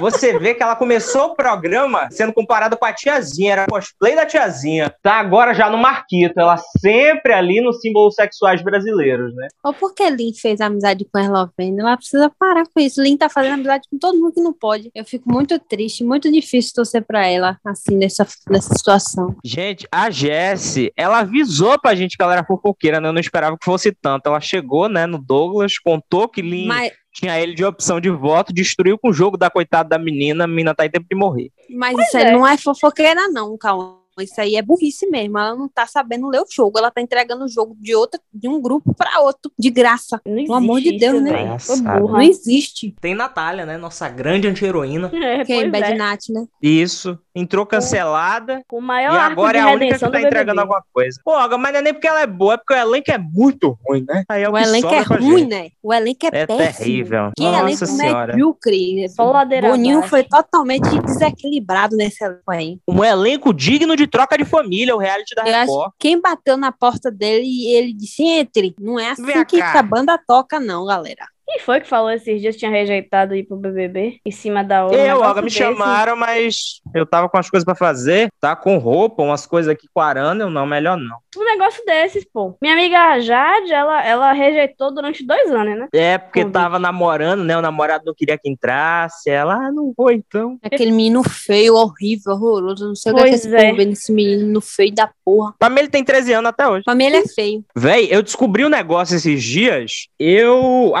Você vê que ela começou o programa sendo comparada com a tiazinha, era cosplay da tiazinha. Tá agora já no Marquito, ela sempre ali nos símbolos sexuais brasileiros, né? Ou porque Lin fez amizade com a Eslovênia? Ela precisa parar com isso. Lin tá fazendo amizade com todo mundo que não pode. Eu fico muito triste, muito difícil torcer pra ela, assim, nessa, nessa situação. Gente, a Jessie, ela avisou pra gente que ela era fofoqueira, né? Eu não esperava que fosse tanto. Ela chegou, né, no Douglas, contou que Lin Mas, tinha ele de opção de voto, destruiu com o jogo da coitada da menina, a menina tá em tempo de morrer. mas Pois isso aí é. não é fofoqueira, não, Cauã. isso aí é burrice mesmo. Ela não tá sabendo ler o jogo. Ela tá entregando o jogo de outra, de um grupo pra outro, de graça. Não Pelo amor de existe Deus, isso, né? burra. Não existe. Tem Natália, né? Nossa grande anti-heroína. É, Quem? pois Bad é. Nat, né? Isso. Entrou cancelada. O maior e arco agora de é a única que tá do entregando BBB. alguma coisa. Pô, mas não é nem porque ela é boa, é porque o elenco é muito ruim, né? Aí é o, O elenco é ruim, né? O elenco é, É péssimo. terrível. Que Nossa elenco senhora. medíocre. Só ladeira Boninho abaixo. foi totalmente desequilibrado nesse elenco aí. Um elenco digno de troca de família, o reality da Eu acho Record. Quem bateu na porta dele e ele disse entre. Não é assim Vem que, que a banda toca, não, galera. Quem foi que falou esses dias que tinha rejeitado ir pro BBB? Em cima da outra. um Eu, Olga, me desse. chamaram, mas eu tava com as coisas pra fazer, tá com roupa, umas coisas aqui com arana, eu não, melhor não. Um negócio desses, pô. Minha amiga Jade, ela, ela rejeitou durante dois anos, né? É, porque Convite. tava namorando, né? O namorado não queria que entrasse. Ela, ah, não vou então. Aquele menino feio, horrível, horroroso. Não sei o que é que Pois esse é. povo vê nesse menino feio da porra. Pra mim, ele tem 13 anos até hoje. Pra mim, ele é feio. Véi, eu descobri um negócio esses dias. Eu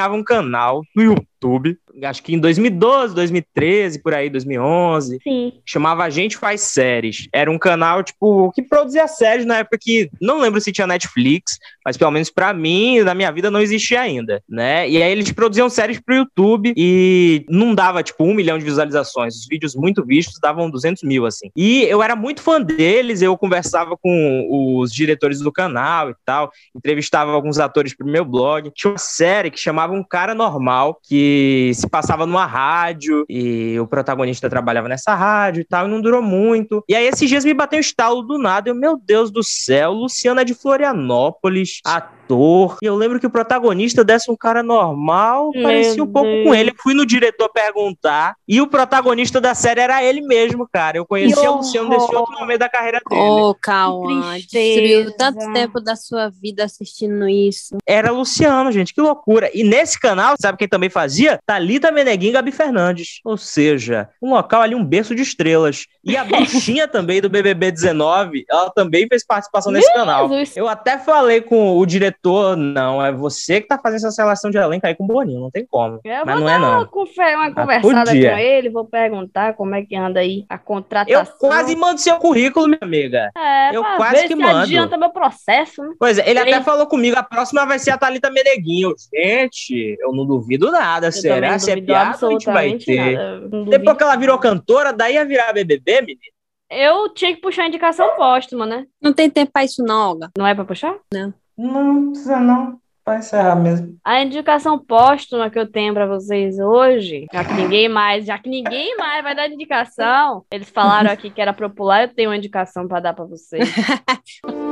acompanhava um canal no YouTube, acho que em 2012, 2013, por aí, 2011. Sim. chamava A Gente Faz Séries. Era um canal, tipo, que produzia séries na época que não lembro se tinha Netflix, mas pelo menos pra mim, na minha vida, não existia ainda, né? E aí eles produziam séries pro YouTube e não dava, tipo, um milhão de visualizações. Os vídeos muito vistos davam 200 mil, assim. E eu era muito fã deles, eu conversava com os diretores do canal e tal, entrevistava alguns atores pro meu blog. Tinha uma série que chamava Um Cara Normal, que se passava numa rádio e o protagonista trabalhava nessa rádio e tal, e não durou muito. E aí esses dias me bateu um estalo do nada, eu, meu Deus do céu, Luciana é de Florianópolis, ator. E eu lembro que o protagonista desse um cara normal, Meu parecia um pouco Deus. com ele. Eu fui no diretor perguntar, e o protagonista da série era ele mesmo, cara. Eu conheci Que o Luciano nesse outro momento da carreira dele. Ô, Cauã, tristeza. destruiu tanto tempo da sua vida assistindo isso. Era Luciano, gente, que loucura. E nesse canal, sabe quem também fazia? Thalita Meneguin e Gabi Fernandes. Ou seja, um local ali, um berço de estrelas. E a bruxinha *laughs* também do BBB 19, ela também fez participação nesse canal. Jesus. Eu até falei com o diretor, não, é você que tá fazendo essa seleção de elenco aí com o Boninho, não tem como. Eu Mas vou não dar é não. Uma, uma conversada podia. com ele, vou perguntar como é que anda aí a contratação. Eu quase mando seu currículo, minha amiga. É, eu quase ver que se mando. adianta meu processo, né? Pois é, ele Ele- até falou comigo, a próxima vai ser a Thalita Meneguinho. Gente, eu não duvido nada. Eu Será? Se é piada, a gente vai absolutamente ter. Depois que ela virou cantora, daí ia virar BBB, menino. Eu tinha que puxar a indicação póstuma, né? Não tem tempo pra isso, não, Olga. Não é pra puxar? Não precisa não. Vai encerrar mesmo. A indicação póstuma que eu tenho pra vocês hoje, já que ninguém mais, já que ninguém mais vai dar indicação, eles falaram aqui que era popular, eu tenho uma indicação pra dar pra vocês. *laughs*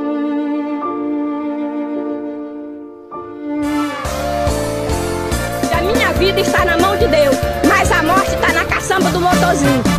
A minha vida está na mão de Deus, mas a morte está na caçamba do motorzinho.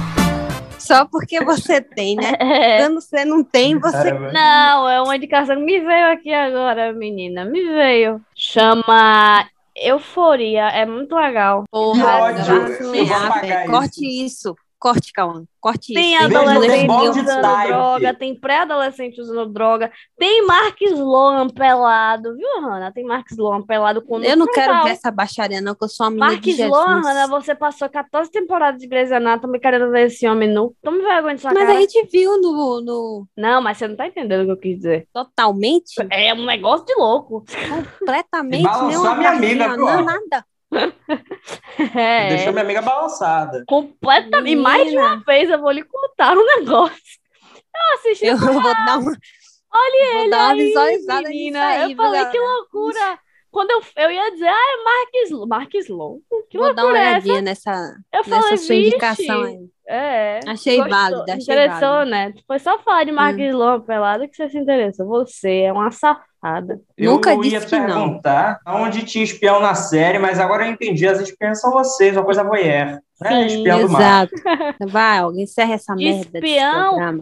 Só porque você tem, né? *laughs* É, Quando você não tem, você. não, é uma indicação que me veio aqui agora, menina, me veio. Chama Euforia, é muito legal. Porra, ódio. Corte isso. Corte, Cauã. Corte isso. adolescente tem de usando droga, tem pré-adolescente usando droga, tem Mark Sloan pelado, viu, Hanna? Tem Mark Sloan pelado com Eu não quero ver essa baixaria, não, que eu sou uma menina Mark de Jesus. Sloan, Hanna, você passou 14 temporadas de Grey's Anatomy querendo ver esse homem nu. Tome vergonha de sua Mas cara. a gente viu no, no Não, mas você não tá entendendo o que eu quis dizer. totalmente, É um negócio de louco. completamente, E balançou uma a minha amiga, não, nada. *laughs* É, Deixou minha amiga balançada. completamente. E mais de uma vez eu vou lhe contar um negócio. Eu assisti Eu vou dar uma, Olha vou ele dar uma aí, menina. aí, eu falei, galera? que loucura. Quando eu, eu ia dizer, ah, é Mark Sloan. Mark Sloan? Que Vou dar uma loucura é essa? olhadinha nessa, Eu falei, nessa sua vixe. indicação aí. É. Achei gostou, válida, achei Interessou, válida. né? Foi só falar de Mark Hum. Sloan pelado que você se interessou. Você é uma safada. Nunca eu ia que não. perguntar onde tinha espião na série, mas agora eu entendi. As espiãs são vocês, uma coisa voyeur. É, Sim, espião do mar. Exato. *laughs* Vai, alguém encerra essa merda espião? programa.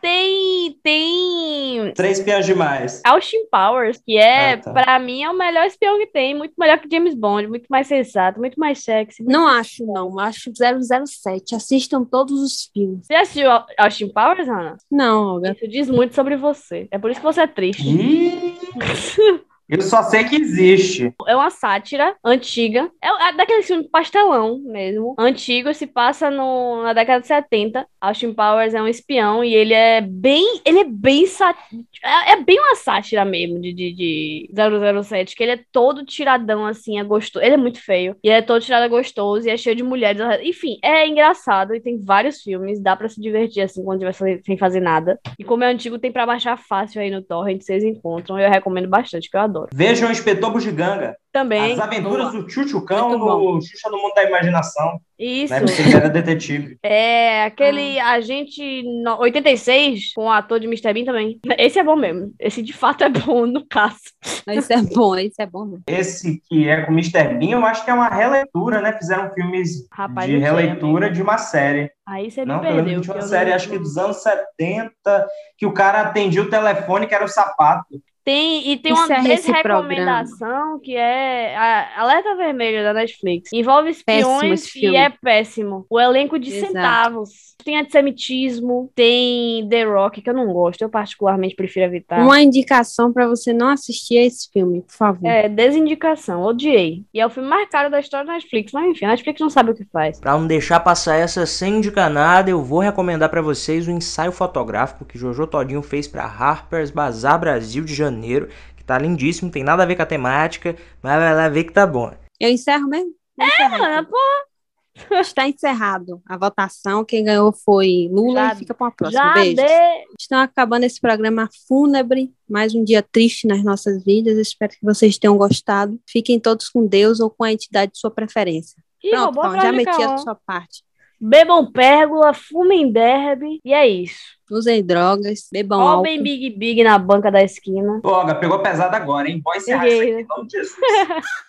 Tem. Tem. Três espiãs demais. Austin Powers, que é, Ah, tá. pra mim, é o melhor espião que tem. Muito melhor que James Bond, muito mais sensato, muito mais sexy. Não acho, não. Acho 007. Assistam todos os filmes. Você assistiu Au- Austin Powers, Ana? Não, Olga. Isso diz muito sobre você. É por isso que você é triste. *laughs* Eu só sei que existe. É uma sátira antiga. É, daquele filme pastelão mesmo. Antigo, se passa no, na década de 70. Austin Powers é um espião e ele é bem. Ele é bem. É, é bem uma sátira mesmo de, de, de 007. Que ele é todo tiradão assim, é gostoso. Ele é muito feio. E é todo tirado é gostoso e é cheio de mulheres. Enfim, é engraçado e tem vários filmes. Dá pra se divertir assim quando tiver sem fazer nada. E como é antigo, tem pra baixar fácil aí no Torrent. Vocês encontram. Eu recomendo bastante, que eu adoro. Vejam o Inspetor Bugiganga. Também. As aventuras do Chuchucão no Xuxa no Mundo da Imaginação. Isso. Né? Ele era detetive. *laughs* É, aquele agente no- 86 com o ator de Mr. Bean também. Esse é bom mesmo. Esse de fato é bom, no caso. Isso é bom, isso é bom. mesmo. Esse que é com o Mr. Bean, eu acho que é uma releitura, né? Fizeram filmes Rapaz, de não sei, releitura de uma série. Aí você me Não, perdeu. de uma série, não- acho que dos anos 70, que o cara atendia o telefone, que era o sapato. Tem, e tem Isso uma é desrecomendação que é a Alerta Vermelha da Netflix. Envolve espiões e é péssimo. O elenco de Exato. centavos. Tem antissemitismo, tem The Rock, que eu não gosto, eu particularmente prefiro evitar. Uma indicação para você não assistir esse filme, por favor. É, desindicação, odiei. E é o filme mais caro da história da Netflix, mas enfim, a Netflix não sabe o que faz. Pra não deixar passar essa sem indicar nada, eu vou recomendar pra vocês o ensaio fotográfico que Jojo Todinho fez pra Harper's Bazaar Brasil de janeiro, que tá lindíssimo, tem nada a ver com a temática, mas vai lá ver que tá bom. Eu encerro mesmo? Vou encerrar, Mano, então. Está encerrado a votação. Quem ganhou foi Lula Já- e fica para uma próxima. Beijos. de... Estão acabando esse programa fúnebre. Mais um dia triste nas nossas vidas. Espero que vocês tenham gostado. Fiquem todos com Deus ou com a entidade de sua preferência. Ih, Pronto, a Paulo, já meti a sua parte. Bebam pérgola, fumem derby, e é isso. Usem drogas, bebam Roubem álcool. Big Big na banca da esquina. Olga, pegou pesado agora, hein? Isso aqui, Peguei. Jesus. *laughs*